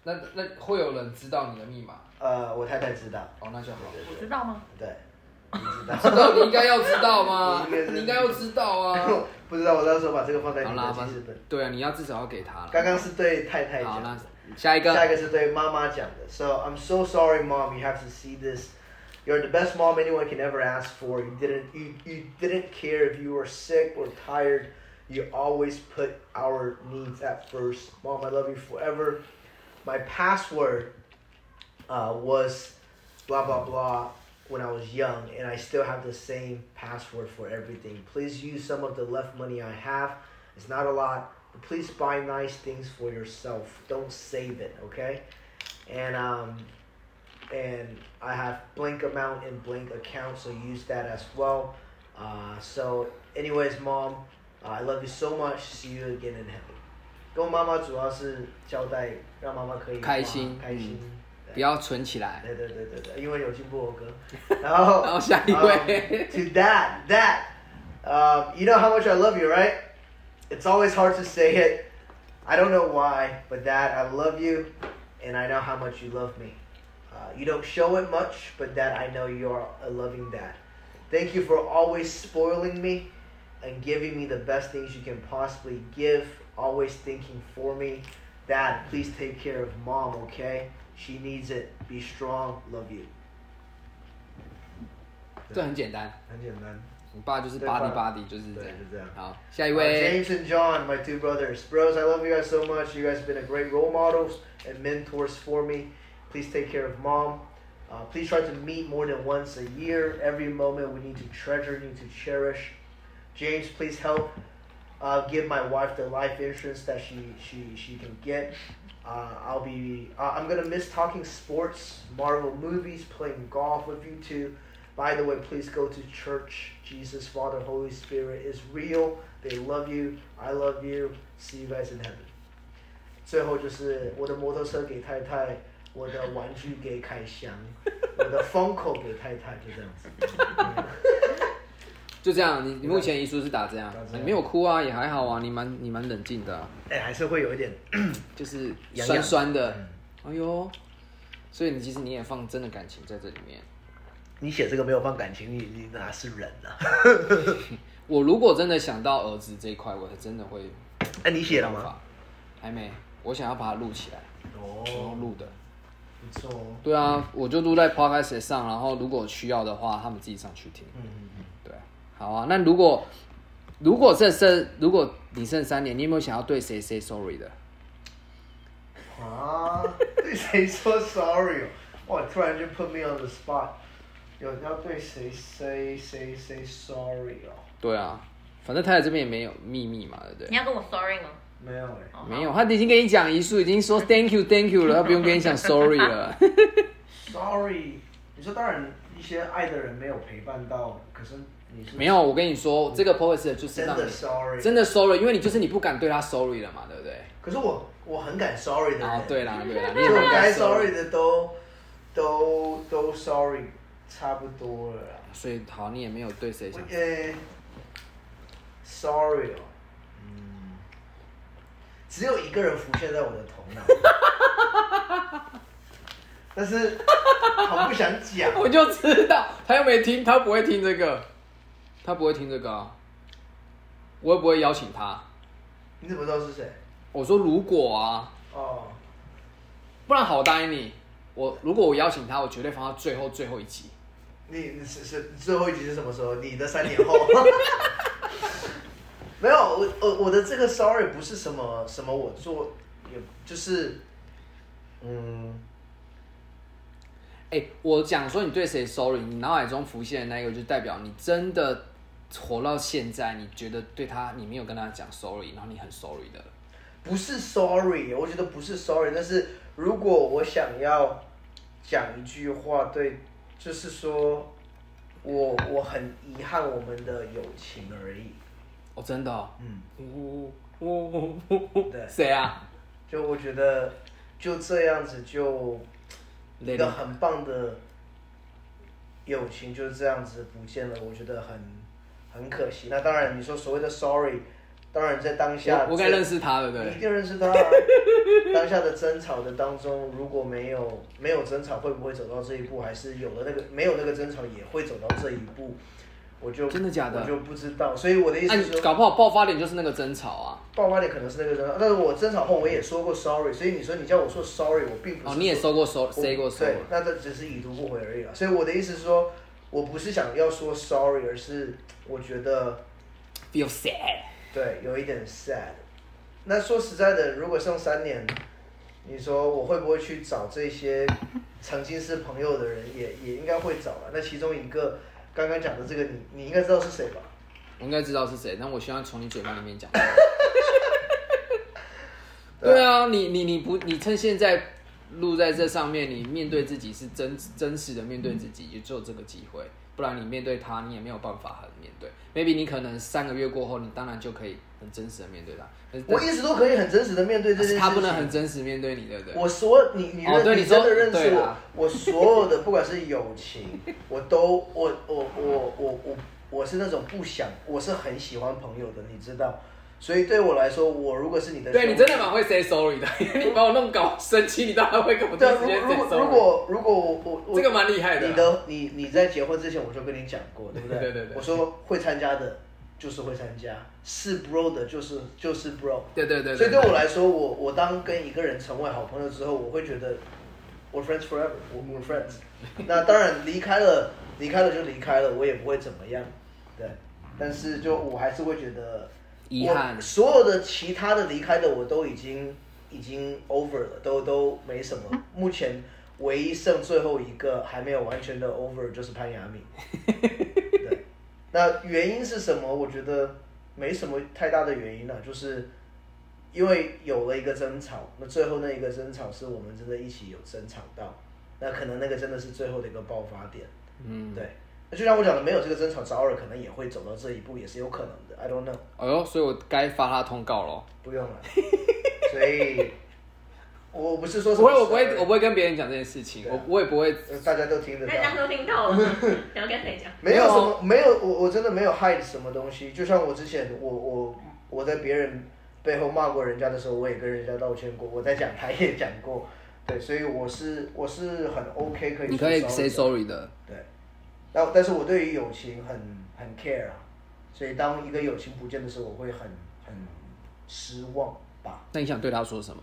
那那会有人知道你的密码？呃，我太太知道。哦，那就好。我知道吗？对，你知道？知道你应该要知道吗？你应该要知道啊。不知道，我到时候把这个放在你的记事本。对啊，你要至少要给他。刚刚是对太太讲。好，那下一个。下一个是对妈妈讲的。So [laughs] I'm so sorry, mom. You have to see this. You're the best mom anyone can ever ask for. You didn't you, you didn't care if you were sick or tired. You always put our needs at first. Mom, I love you forever. My password uh, was blah blah blah when I was young, and I still have the same password for everything. Please use some of the left money I have. It's not a lot, but please buy nice things for yourself. Don't save it, okay? And um, and I have blank amount in blank account, so use that as well. Uh, so, anyways, mom, uh, I love you so much. See you again in heaven. 跟我妈妈主要是交代，让妈妈可以开心，开心， 不要存起来。对对对对对，因为有进步，我哥。然后，然后下一位。To [laughs] that that, um, you know how much I love you, right? It's always hard to say it. I don't know why, but Dad, I love you, and I know how much you love me. Uh, you don't show it much, but Dad, I know you're a loving dad. Thank you for always spoiling me and giving me the best things you can possibly give, always thinking for me. Dad, please take care of mom, okay? She needs it. Be strong. Love you. 这很简单，很简单。我爸就是 body body，就是这样。就这样。好，下一位。Uh, James and John, my two brothers. Bros, I love you guys so much. You guys have been a great role models and mentors for me. Please take care of mom. Uh, please try to meet more than once a year. Every moment we need to treasure, need to cherish. James, please help uh, give my wife the life insurance that she she she can get. Uh, I'll be. Uh, I'm gonna miss talking sports, Marvel movies, playing golf with you too. By the way, please go to church. Jesus, Father, Holy Spirit is real. They love you. I love you. See you guys in heaven. 最后就是我的摩托车给太太。我的玩具给凯翔，我的封口给太太，就这样子。 [laughs] [laughs] 就这样，你你目前遗书是打这样，你没有哭啊，也还好啊，你蛮你蛮冷静的。哎，还是会有一点，[clears throat] 就是酸酸的。哎呦，所以你其实你也放真的感情在这里面。你写这个没有放感情，你你哪是人啊？[laughs] 我如果真的想到儿子这一块，我是真的会。哎，你写了吗？还没，我想要把它录起来。哦，录的。不错。对啊，我就录在 Podcast 上，然后如果需要的话，他们自己上去听。嗯好啊。那如果如果这剩，如果你剩三年，你有没有想要对谁 say sorry 的？啊？对谁说 sorry？哇！突然就 put me on the spot。有要对谁 say say say sorry 哦？对啊，反正太太这边也没有秘密嘛，对不对？你要跟我 sorry 吗？没有哎，没有，他已经跟你讲一束，已经说 thank you thank you 了，他不用跟你讲 sorry 了。[laughs] sorry，你说当然一些爱的人没有陪伴到，可是没有，我跟你说，这个 pose 就是真的让你 sorry，真的 sorry，因为你就是你不敢对他 sorry 了嘛，对不对？可是我我很敢 sorry 的人，哦，对啦，对啦，你也就我该很敢 sorry 的都都都 sorry 差不多了啦。所以好，你也没有对谁想。呃，sorry 哦，嗯，只有一个人浮现在我的头脑，[laughs] 但是好不想讲。[laughs] 我就知道他又没听，他不会听这个，他不会听这个啊。我也不会邀请他。你怎么知道是谁？我说如果啊，哦，不然好，我答应你，我如果我邀请他，我绝对放到最后最后一集。你你是是最后一集是什么时候？你的三年后？[laughs] 没有，我我我的这个 sorry 不是什么什么我做，也就是，嗯，哎、我讲说你对谁 sorry，你脑海中浮现的那个，就代表你真的活到现在，你觉得对他，你没有跟他讲 sorry，然后你很 sorry 的。不是 sorry，我觉得不是 sorry，但是如果我想要讲一句话，对，就是说我我很遗憾我们的友情而已。哦，真的、哦。嗯，呜呜呜呜对谁啊？就我觉得就这样子就一个很棒的友情就是这样子不见了，我觉得很很可惜。那当然，你说所谓的 sorry，当然在当下我我该认识他，对不对？你一定认识他、啊。[laughs] 当下的争吵的当中，如果没有没有争吵，会不会走到这一步？还是有了那个没有那个争吵，也会走到这一步？我就真的假的我就不知道。所以我的意啊，思是说，你搞不好爆发点就是那个争吵啊。爆发点可能是那个争吵，但是我争吵后我也说过 sorry，所以你说你叫我说 sorry，我并不是哦，你也说过 sorry，say 过 sorry 对，那这只是已读不回而已了。所以我的意思是说，我不是想要说 sorry，而是我觉得 feel sad。对有一点 sad。那说实在的，如果剩三年，你说我会不会去找这些曾经是朋友的人，也也应该会找了。那其中一个刚刚讲的这个，你你应该知道是谁吧？我应该知道是谁，但我希望从你嘴巴里面讲。[laughs] 对啊，你你你不，你趁现在录在这上面，你面对自己是真真实的面对自己，也只有这个机会，不然你面对他，你也没有办法很面对。maybe 你可能三个月过后，你当然就可以很真实的面对他，我一直都可以很真实的面对这件事情。他不能很真实面对你，对不对？我所你你认、哦对你真的认识我，我所有的不管是友情，我都我我我我我我是那种不想，我是很喜欢朋友的，你知道。所以对我来说，我如果是你的对你真的蛮会 say sorry 的，因 [laughs] 为你把我弄搞生气，你当然会跟我第对啊，一时间如果。如果如果我我我这个蛮厉害的啊你的你你在结婚之前我就跟你讲过，对不对？对对对我说会参加的就是会参加，是 bro 的就是就是 bro。对对对所以对我来说，我我当跟一个人成为好朋友之后，我会觉得我 friends forever，我们 friends。[laughs] 那当然离开了，离开了就离开了，我也不会怎么样，对。但是就我还是会觉得遗憾我所有的其他的离开的我都已经已经 over 了，都都没什么。[laughs] 目前唯一剩最后一个还没有完全的 over 就是潘雅敏。[laughs] 对，那原因是什么？我觉得没什么太大的原因了、就是因为有了一个争吵，那最后那一个争吵是我们真的一起有争吵到，那可能那个真的是最后的一个爆发点。嗯，对，那就像我讲的，没有这个争吵，早晚可能也会走到这一步，也是有可能的。I don't know，哎呦，所以我该发他通告咯。不用了。所以，我不是说什么不会，我不会，我不会跟别人讲这件事情，我我也不会。呃大家都听得到。大家都听到了，你要跟谁讲？没有什么，没有我我真的没有 hide 什么东西。就像我之前，我我我在别人背后骂过人家的时候，我也跟人家道歉过。我在讲台也讲过，对，所以我是我是很 OK 可以。你可以 say。sorry 的，对，那但是我对于友情很很 care 啊，所以当一个友情不见的时候，我会很很失望吧。那你想对他说什么？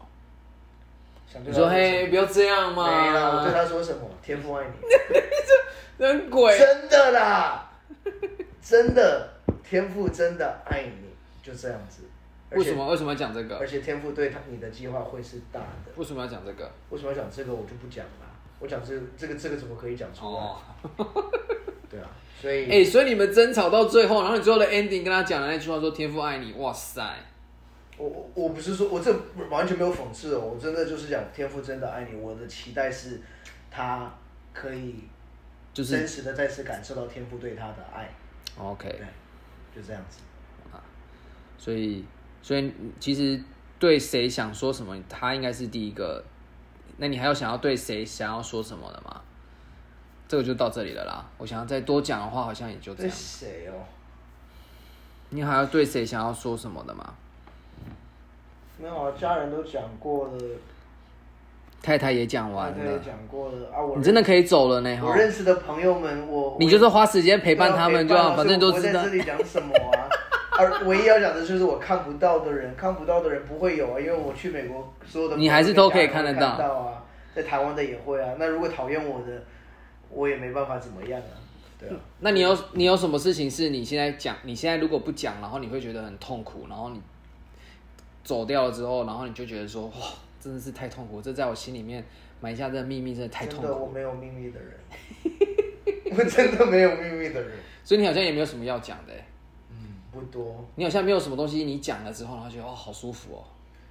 想对他什么嘿，不要这样没啦，我对，他说什么？天父爱你。[laughs] 人鬼。真的啦，真的，天赋真的爱你，就这样子。而且为什？么为什么要讲这个而？且天赋对他你的计划会是大的。为什么要讲这个？为什么要讲这个？我就不讲了。我讲这个这个这个怎么可以讲出来？哦，对啊，所以哎、所以你们争吵到最后，然后你最后的 ending 跟他讲的那句话说“天父爱你”，哇塞，我我我不是说我这完全没有讽刺哦，我真的就是讲天赋真的爱你。我的期待是，他可以就是真实的再次感受到天父对他的爱，OK，对，就这样子啊。所以所以其实对谁想说什么，他应该是第一个。那你还有想要对谁想要说什么的吗？这个就到这里了啦。我想要再多讲的话，好像也就这对样。谁哦？你还要对谁想要说什么的吗？没有啊，家人都讲过了，太太也讲完了，太太也讲过了啊。我你真的可以走了呢，哈。我认识的朋友们，我你就是花时间陪伴他们就好，反正都知道在这。里讲什么啊。[laughs] 而唯一要讲的就是我看不到的人，看不到的人不会有啊，因为我去美国所有的你还是都可以看得朋友跟家人到啊，在台湾的也会啊。那如果讨厌我的，我也没办法怎么样啊，对啊。那你有你有什么事情是你现在讲？你现在如果不讲，然后你会觉得很痛苦，然后你走掉了之后，然后你就觉得说，哇，真的是太痛苦，这在我心里面埋下这个秘密，真的太痛苦。的我没有秘密的人，[laughs] 我真的没有秘密的人，所以你好像也没有什么要讲的欸，嗯，不多。你好像没有什么东西你讲了之后，然后觉得哦好舒服哦，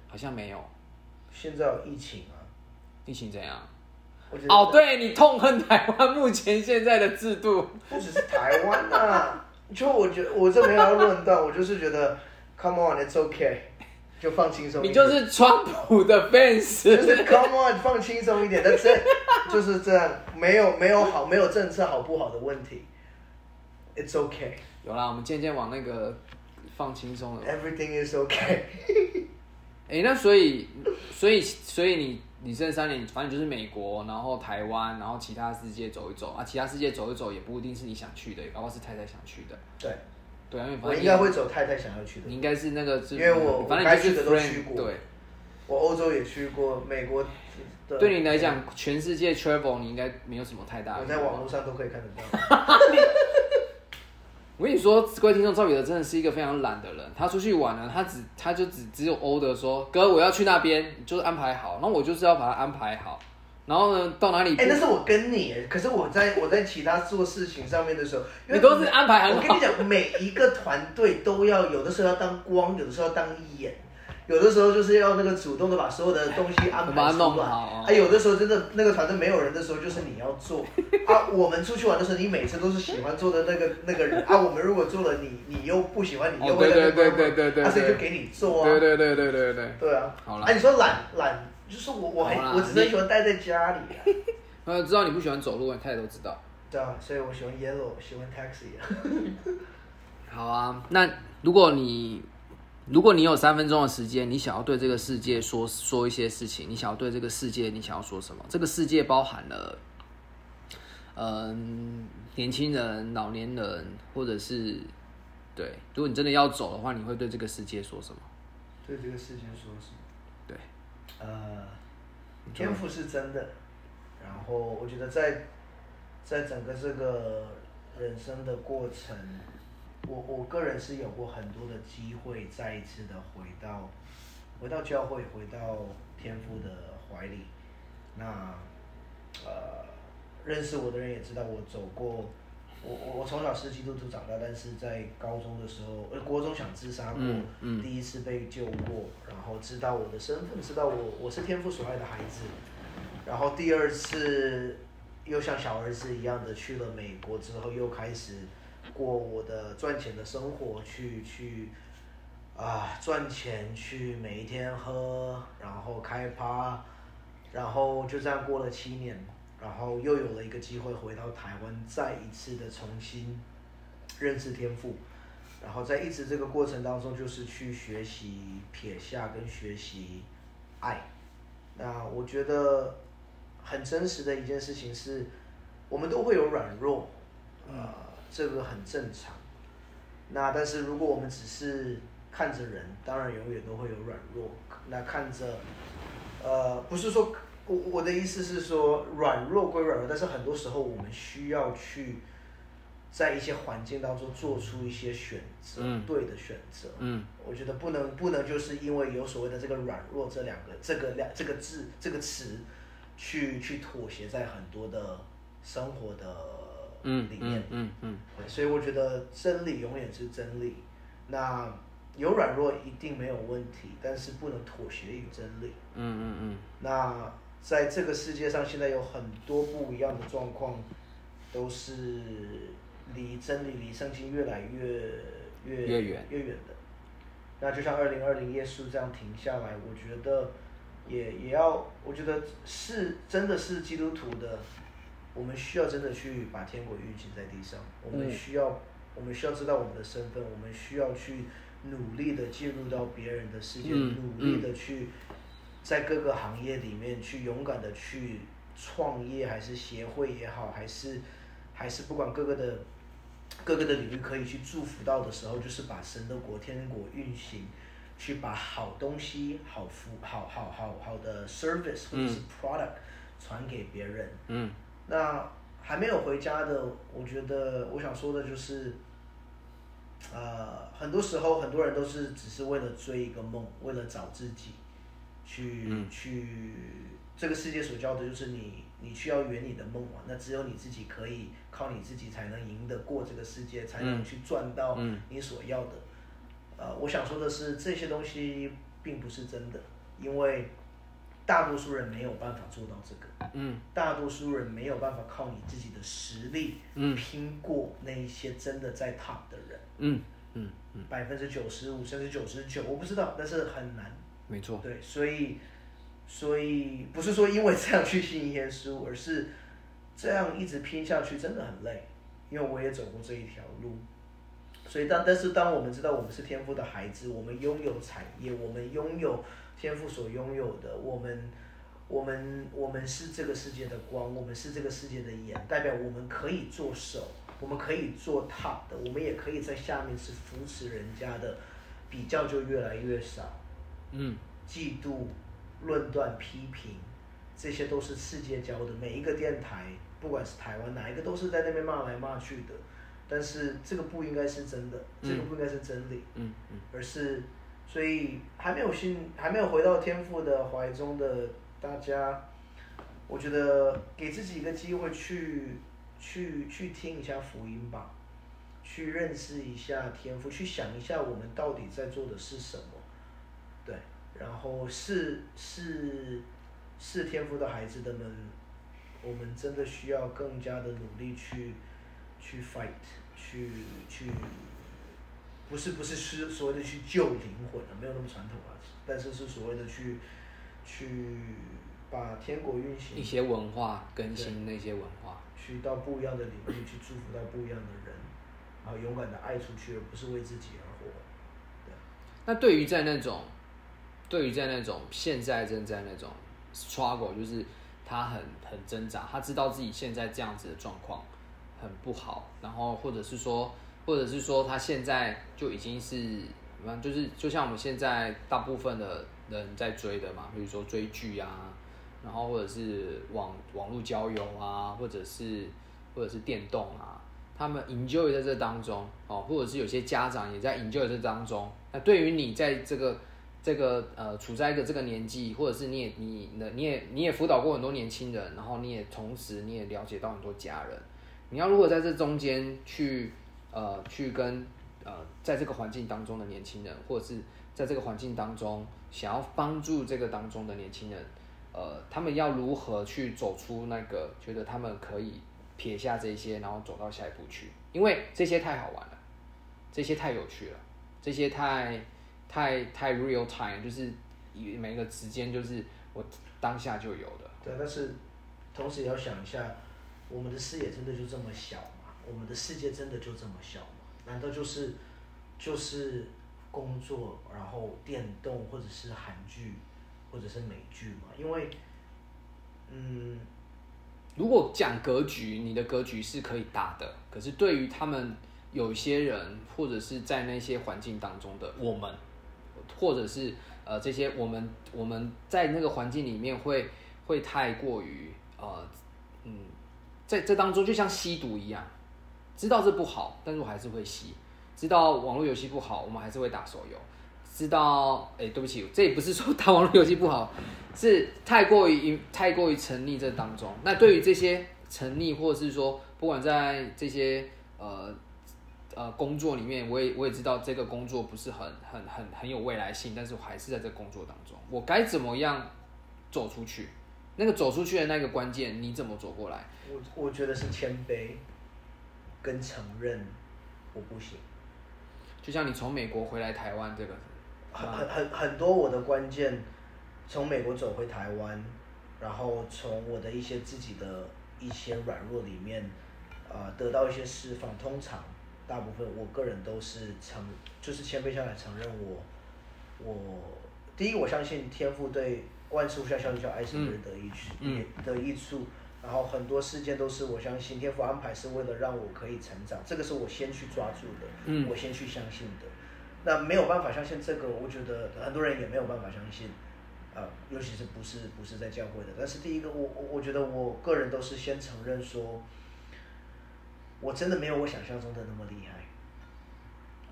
好像没有。现在有疫情啊，疫情怎样？我觉得哦，对你痛恨台湾目前现在的制度，不只是台湾呐、就我觉得我这没有要论断，我就是觉得，come on，it's okay，就放轻松。你就是川普的 fans，就是 come on，放轻松一点，但是就是这样，没有没有好，没有政策好不好的问题，it's okay，everything 有啦，我们渐渐往那个放轻松了。Everything is okay。哎、那所以，所以，所以你你剩三年，反正就是美国，然后台湾，然后其他世界走一走啊，其他世界走一走也不一定是你想去的，搞不好是太太想去的。对，对啊，因为反我正应该会走太太想要去的你，应该是那个是，因为我反正你就是我该去的都去过对，我欧洲也去过，美国，对你来，讲，全世界 travel 你应该没有什么太大我。在网络上都可以看得到。[laughs] [laughs] 我跟你说，各位听众，赵彼得真的是一个非常懒的人。他出去玩呢，他只他就只只有 order 说，哥我要去那边，就是安排好，然后我就是要把它安排好，然后呢到哪里不，哎、那是我跟你耶，可是我在我在其他做事情上面的时候，你都是安排很好。我跟你讲，每一个团队都要有的时候要当光，有的时候要当眼，有的时候就是要那个主动的把所有的东西安排好哦啊，有的时候真的那个团队没有人的时候，就是你要做 [laughs] 啊。我们出去玩的时候，你每次都是喜欢做的那个那个人啊。我们如果做了你，你又不喜欢，你又哦会在那对对边对对对对啊，所以就给你做啊。对对对对对对。对啊。好了啊，你说懒懒，就是我我很我只是喜欢待在家里啊。呃，知道你不喜欢走路，太太都知道。对啊，所以我喜欢 yellow，喜欢 taxi 啊。[laughs] 好啊，那如果你如果你有三分钟的时间，你想要对这个世界说说一些事情，你想要对这个世界你想要说什么？这个世界包含了，嗯，年轻人、老年人，或者是对，如果你真的要走的话，你会对这个世界说什么？对这个世界说什么？对，呃，天赋是真的，然后我觉得在在整个这个人生的过程，我我个人是有过很多的机会，再一次的回到回到教会，回到天父的怀里。那呃，认识我的人也知道我走过。我我我从小是基督徒长大，但是在高中的时候，呃，国中想自杀过，嗯嗯第一次被救过，然后知道我的身份，知道我我是天父所爱的孩子，然后第二次又像小儿子一样的去了美国之后，又开始过我的赚钱的生活，去去啊赚钱，去每一天喝，然后开趴，然后就这样过了七年，然后又有了一个机会回到台湾，再一次的重新认识天赋。然后在一直这个过程当中，就是去学习撇下跟学习爱。那我觉得很真实的一件事情是，我们都会有软弱，呃，这个很正常。那但是如果我们只是看着人，当然永远都会有软弱。那看着，呃，不是说我我的意思是说，软弱归软弱，但是很多时候我们需要去在一些环境当中做出一些选择，嗯对的选择。嗯我觉得不能不能就是因为有所谓的这个软弱这两个这个两这个字这个词，去去妥协在很多的生活的嗯里面。嗯嗯所以我觉得真理永远是真理。那有软弱一定没有问题，但是不能妥协于真理。嗯嗯嗯那在这个世界上，现在有很多不一样的状况，都是离真理、离圣经越来越越越远越远的。那就像二零二零耶稣这样停下来，我觉得也也要，我觉得是真的是基督徒的，我们需要真的去把天国运行在地上，我们嗯需要、我们需要知道我们的身份，我们需要去努力的进入到别人的世界，嗯努力的去在各个行业里面去勇敢的去创业，还是协会也好，还是还是不管各个的各个的领域可以去祝福到的时候，就是把神的国、天国运行，去把好东西、好服、好好好好的 service 或者是 product 传给别人。嗯那还没有回家的，我觉得我想说的就是，呃，很多时候很多人都是只是为了追一个梦，为了找自己，去、嗯去这个世界所教的就是你你需要圆你的梦嘛，那只有你自己可以靠你自己才能赢得过这个世界，才能嗯去赚到嗯你所要的。呃，我想说的是，这些东西并不是真的，因为大多数人没有办法做到这个。嗯大多数人没有办法靠你自己的实力，嗯拼过那一些真的在 top 的人，嗯嗯，百分之九十五甚至九十九，我不知道，但是很难。没错。对，所以，所以不是说因为这样去信耶稣，而是这样一直拼下去真的很累，因为我也走过这一条路。所以当但是当我们知道我们是天赋的孩子，我们拥有产业，我们拥有天赋所拥有的，我们我们我们是这个世界的光，我们是这个世界的盐，代表我们可以做手，我们可以做 top 的，我们也可以在下面是扶持人家的，比较就越来越少。嗯嫉妒、论断、批评，这些都是世界教的。每一个电台，不管是台湾哪一个，都是在那边骂来骂去的。但是这个不应该是真的，嗯这个不应该是真理，嗯嗯而是，所以还没有信，还没有回到天父的怀中的大家，我觉得给自己一个机会去去去听一下福音吧，去认识一下天父，去想一下我们到底在做的是什么，对，然后是是是天父的孩子的们，我们真的需要更加的努力去去 fight，去去，不是不是是所谓的去救灵魂了，没有那么传统啊，但是是所谓的去去把天国运行一些文化更新那些文化。去到不一样的领域，去祝福到不一样的人，然后勇敢的爱出去，而不是为自己而活。对那对于在那种，对于在那种现在正在那种 struggle，就是他很很挣扎，他知道自己现在这样子的状况很不好，然后或者是说，或者是说他现在就已经是，反正就是就像我们现在大部分的人在追的嘛，比如说追剧啊，然后或者是网网络交友啊，或者是或者是电动啊，他们 enjoy 在这当中哦，或者是有些家长也在 enjoy 这当中。那对于你在这个这个呃处在一个这个年纪，或者是你也你的你也你也辅导过很多年轻人，然后你也同时你也了解到很多家人，你要如果在这中间去呃去跟呃在这个环境当中的年轻人，或者是在这个环境当中想要帮助这个当中的年轻人，呃，他们要如何去走出那个觉得他们可以撇下这些，然后走到下一步去？因为这些太好玩了，这些太有趣了，这些太太太 real time，就是以每个时间就是我当下就有的。对，但是同时也要想一下，我们的视野真的就这么小？我们的世界真的就这么小吗？难道就是就是工作，然后电动或者是韩剧，或者是美剧吗？因为，嗯，如果讲格局，你的格局是可以大的，可是对于他们有些人，或者是在那些环境当中的我们，或者是呃这些我们我们在那个环境里面会会太过于呃嗯，在这当中就像吸毒一样，知道这不好，但是我还是会吸；知道网络游戏不好，我们还是会打手游；知道哎，对不起，这也不是说打网络游戏不好，[laughs] 是太过于太过于沉溺这当中。那对于这些沉溺，或者是说不管在这些呃呃工作里面，我也我也知道这个工作不是很很很很有未来性，但是我还是在这工作当中，我该怎么样走出去？那个走出去的那个关键，你怎么走过来？我我觉得是谦卑，跟承认我不行。就像你从美国回来台湾这个，很很很很多我的关键，从美国走回台湾，然后从我的一些自己的一些软弱里面，呃，得到一些释放。通常大部分我个人都是承，就是谦卑下来承认我，我第一我相信天赋对万事无效效应叫爱是人得益处，嗯得益处。然后很多事件都是我相信天赋安排是为了让我可以成长，这个是我先去抓住的，嗯我先去相信的。那没有办法相信这个，我觉得很多人也没有办法相信，啊、尤其是不是不是在教会的。但是第一个，我我我觉得我个人都是先承认说，我真的没有我想象中的那么厉害。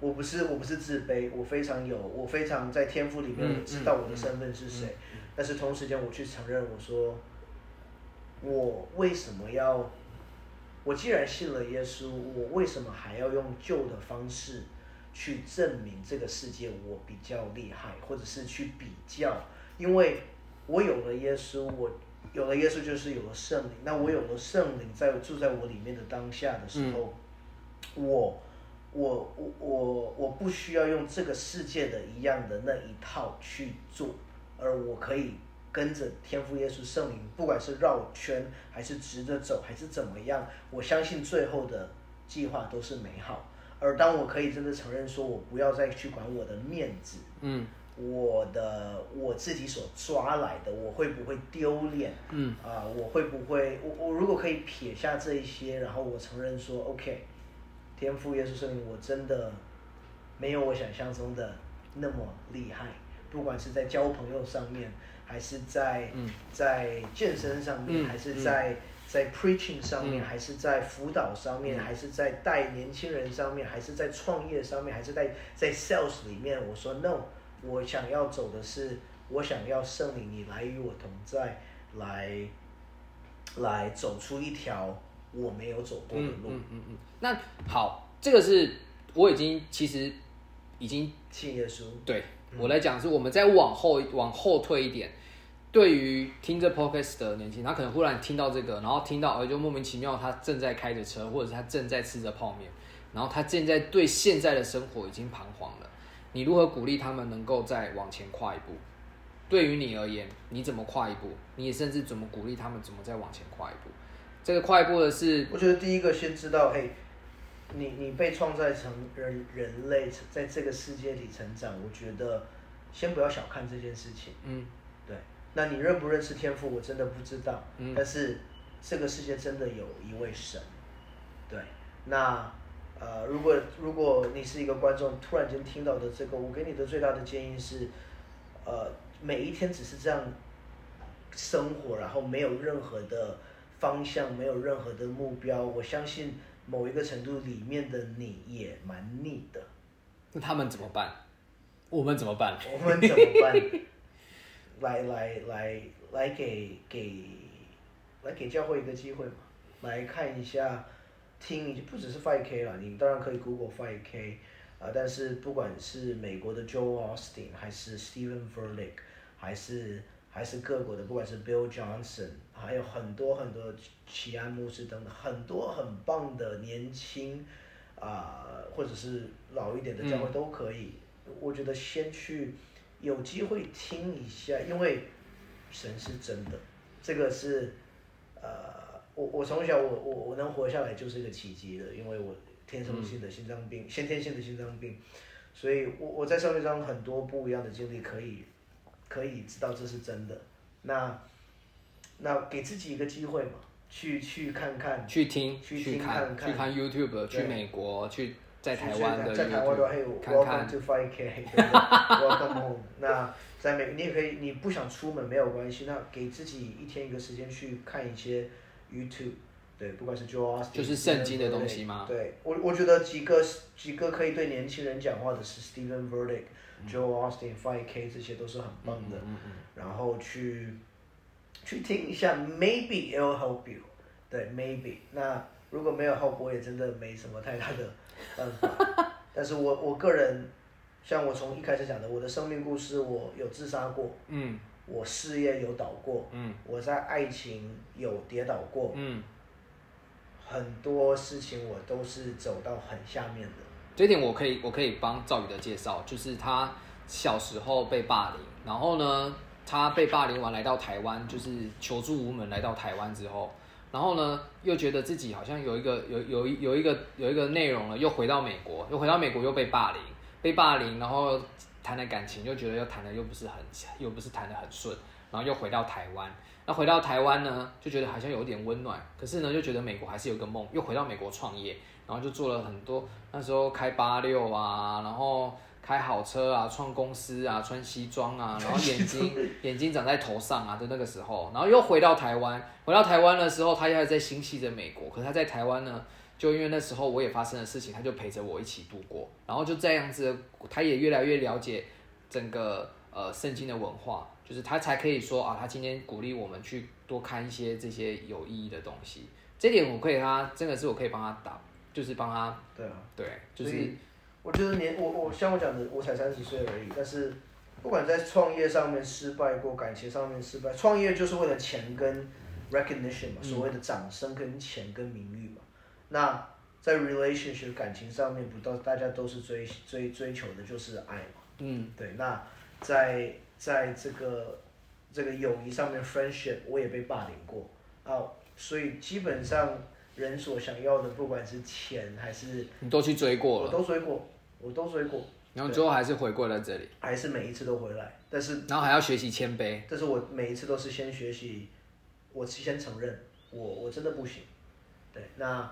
我不是我不是自卑，我非常有，我非常在天赋里面嗯我知道我的身份是谁，但是同时间我去承认，我说，我为什么要？我既然信了耶稣，我为什么还要用旧的方式去证明这个世界我比较厉害，或者是去比较？因为我有了耶稣，我有了耶稣就是有了圣灵。那我有了圣灵在住在我里面的当下的时候，我我我我我不需要用这个世界的一样的那一套去做，而我可以跟着天父耶稣圣灵，不管是绕圈还是直着走还是怎么样，我相信最后的计划都是美好。而当我可以真的承认说，我不要再去管我的面子，嗯我的我自己所抓来的，我会不会丢脸？嗯啊、我会不会我我如果可以撇下这一些，然后我承认说，OK，天赋耶稣圣灵，我真的没有我想象中的那么厉害，不管是在交朋友上面，还是在、嗯。在健身上面，嗯还是在、在 preaching 上面，嗯。还是在辅导上面，嗯。还是在带年轻人上面，还是在创业上面，还是在在 sales 里面，我说 no，我想要走的是，我想要圣灵你来与我同在，来来走出一条我没有走过的嗯路。嗯嗯嗯。那好，这个是我已经其实已经信耶稣，对我来讲，是我们再往后往后退一点。对于听着 podcast 的年轻人，他可能忽然听到这个，然后听到，呃，就莫名其妙，他正在开着车，或者是他正在吃着泡面，然后他现在对现在的生活已经彷徨了。你如何鼓励他们能够再往前跨一步？对于你而言，你怎么跨一步？你也甚至怎么鼓励他们怎么再往前跨一步？这个跨一步的是，我觉得第一个先知道，嘿，你你被创造成人人类，在这个世界里成长，我觉得先不要小看这件事情。嗯对，那你认不认识天赋，我真的不知道。嗯但是这个世界真的有一位神。对，那呃，如果如果你是一个观众，突然间听到的这个，我给你的最大的建议是，呃，每一天只是这样生活，然后没有任何的方向，没有任何的目标，我相信某一个程度里面的你也蛮腻的。那他们怎么办？我们怎么办？我们怎么办？[laughs] 来来来来给给来给教会一个机会嘛，来看一下，听一不只是 Five K 啦，你当然可以 Google Five K 啊，但是不管是美国的 Joe Austin，还是 Stephen Furtick，还是还是各国的，不管是 Bill Johnson，还有很多很多奇安牧师等等，很多很棒的年轻啊、或者是老一点的教会都可以。我觉得先去有机会听一下，因为神是真的，这个是呃，我我从小我我我能活下来就是一个奇迹的，因为我天生性的心脏病，先天性的心脏病，所以我我在社会上很多不一样的经历，可以可以知道这是真的。那那给自己一个机会嘛，去去看看，去听、去听看、看去看 YouTube，去美国，去在去台湾的在台湾的话，嘿 YouTube 看，Welcome to Five K，对不对？[laughs] Welcome home。那在美，你也可以，你不想出门没有关系，那给自己一天一个时间去看一些 YouTube，对，不管是 Joe Austin，就是圣经的东西吗？对我，我觉得几个几个可以对年轻人讲话的是 Stephen Verdict、Joe Austin、Five K，这些都是很棒的。嗯嗯。然后去去听一下，maybe it will help you。对，maybe。那如果没有 help，我也真的没什么太大的办法。[laughs] 但是我我个人，像我从一开始讲的，我的生命故事，我有自杀过，嗯我事业有倒过，嗯我在爱情有跌倒过，嗯，很多事情我都是走到很下面的。这一点我可以我可以帮赵宇的介绍，就是他小时候被霸凌，然后呢，他被霸凌完来到台湾，就是求助无门来到台湾之后，然后呢，又觉得自己好像有一个有有一有一个有一个内容了，又回到美国，又回到美国又被霸凌，被霸凌，然后谈了感情又觉得又谈的又不是很又不是谈的很顺，然后又回到台湾。那回到台湾呢，就觉得好像有点温暖，可是呢，就觉得美国还是有个梦，又回到美国创业，然后就做了很多，那时候开八六啊，然后开好车啊，创公司啊，穿西装啊，然后眼睛 [laughs] 眼睛长在头上啊的那个时候，然后又回到台湾，回到台湾的时候，他还在心系着美国，可是他在台湾呢，就因为那时候我也发生了事情，他就陪着我一起度过，然后就这样子，他也越来越了解整个呃圣经的文化，就是他才可以说啊，他今天鼓励我们去多看一些这些有意义的东西。这点我可以他真的是我可以帮他打，就是帮他对啊，对，就是我觉得年我我像我讲的，我才三十岁而已，但是不管在创业上面失败过，感情上面失败，创业就是为了钱跟 recognition 嘛，所谓的掌声跟钱跟名誉嘛。那在 relationship 感情上面，不都大家都是追追追求的就是爱嘛。嗯对，那在在这个这个友谊上面，friendship 我也被霸凌过啊，所以基本上人所想要的，不管是钱还是你都去追过我了，都追过，我都追过，然后最后还是回归了这里，还是每一次都回来，但是然后还要学习谦卑。但是我每一次都是先学习，我先承认我我真的不行，对，那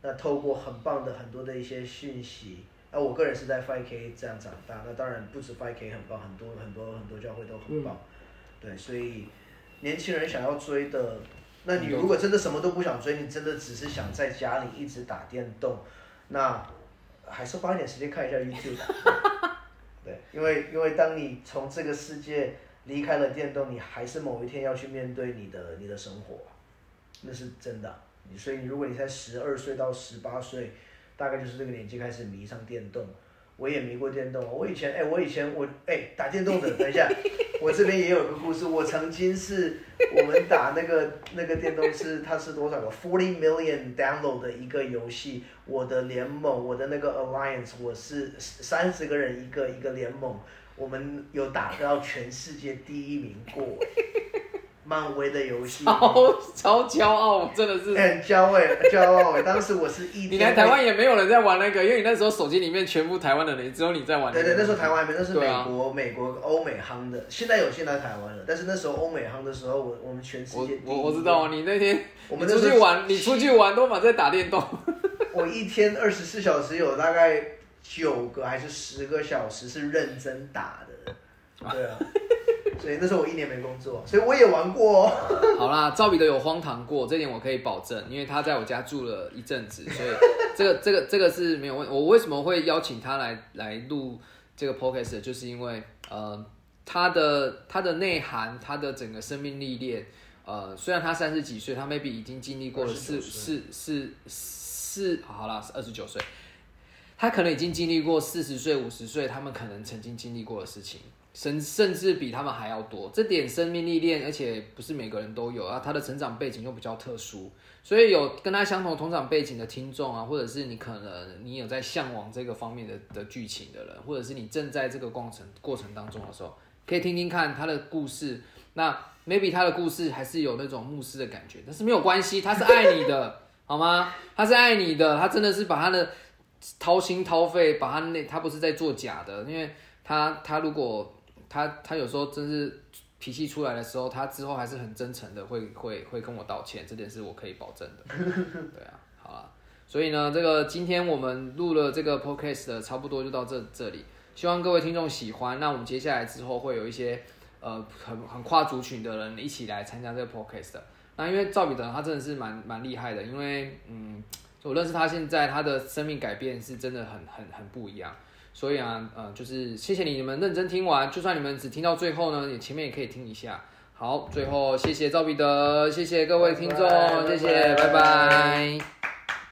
那透过很棒的很多的一些讯息，那我个人是在 5K 这样长大，那当然不止 5K 很棒，很多很多很多教会都很棒，对，所以年轻人想要追的，那你如果真的什么都不想追，你真的只是想在家里一直打电动，那还是花一点时间看一下 YouTube。[laughs] 对，因为因为当你从这个世界离开了电动，你还是某一天要去面对你的你的生活，那是真的。所以如果你才十二岁到十八岁，大概就是这个年纪开始迷上电动。我也迷过电动，我以前哎、我以前我哎、打电动的，[laughs] 等一下，我这边也有个故事，我曾经是我们打那个 [laughs] 那个电动是它是多少个？forty million download 的一个游戏，我的联盟，我的那个 alliance，我是三十个人一个一个联盟，我们有打到全世界第一名过，漫威的游戏，超超骄傲，真的是。很骄傲哎，骄傲哎，当时我是一你天来台湾也没有人在玩那个，因为你那时候手机里面全部台湾的人，只有你在玩、对对，那时候台湾还没，那是美国、美国、欧美夯的，现在有现在台湾了，但是那时候欧美夯的时候，我我们全世界我我知道，你那天我们出去玩，你出去玩都满在打电动。我一天二十四小时有大概九个还是十个小时是认真打的，对啊，所以那时候我一年没工作，所以我也玩过哦。[laughs] 好啦，赵彼得有荒唐过，这点我可以保证，因为他在我家住了一阵子，所以这个这个这个是没有问。我为什么会邀请他来来录这个 podcast，就是因为呃，他的他的内涵，他的整个生命历练，呃，虽然他三十几岁，他 maybe 已经经历过了四29四四四，好啦，二十九岁，他可能已经经历过四十岁、五十岁，他们可能曾经经历过的事情。甚甚至比他们还要多，这点生命历练，而且不是每个人都有啊。他的成长背景又比较特殊，所以有跟他相同成长背景的听众啊，或者是你可能你有在向往这个方面的的剧情的人，或者是你正在这个过程过程当中的时候，可以听听看他的故事。那 maybe 他的故事还是有那种牧师的感觉，但是没有关系，他是爱你的，好吗？他是爱你的，他真的是把他的掏心掏肺，把他那他不是在做假的，因为他他如果他他有时候真是脾气出来的时候，他之后还是很真诚的，会会会跟我道歉，这点是我可以保证的。[laughs] 对啊，好啊，所以呢，这个今天我们录了这个 podcast 的差不多就到这这里，希望各位听众喜欢。那我们接下来之后会有一些呃很很跨族群的人一起来参加这个 podcast 的。那因为赵彼得他真的是蛮蛮厉害的，因为嗯，我认识他现在他的生命改变是真的很很很不一样。所以啊，呃，就是谢谢你们认真听完，就算你们只听到最后呢，你前面也可以听一下。好，最后谢谢赵彼得，谢谢各位听众，拜拜谢谢，拜拜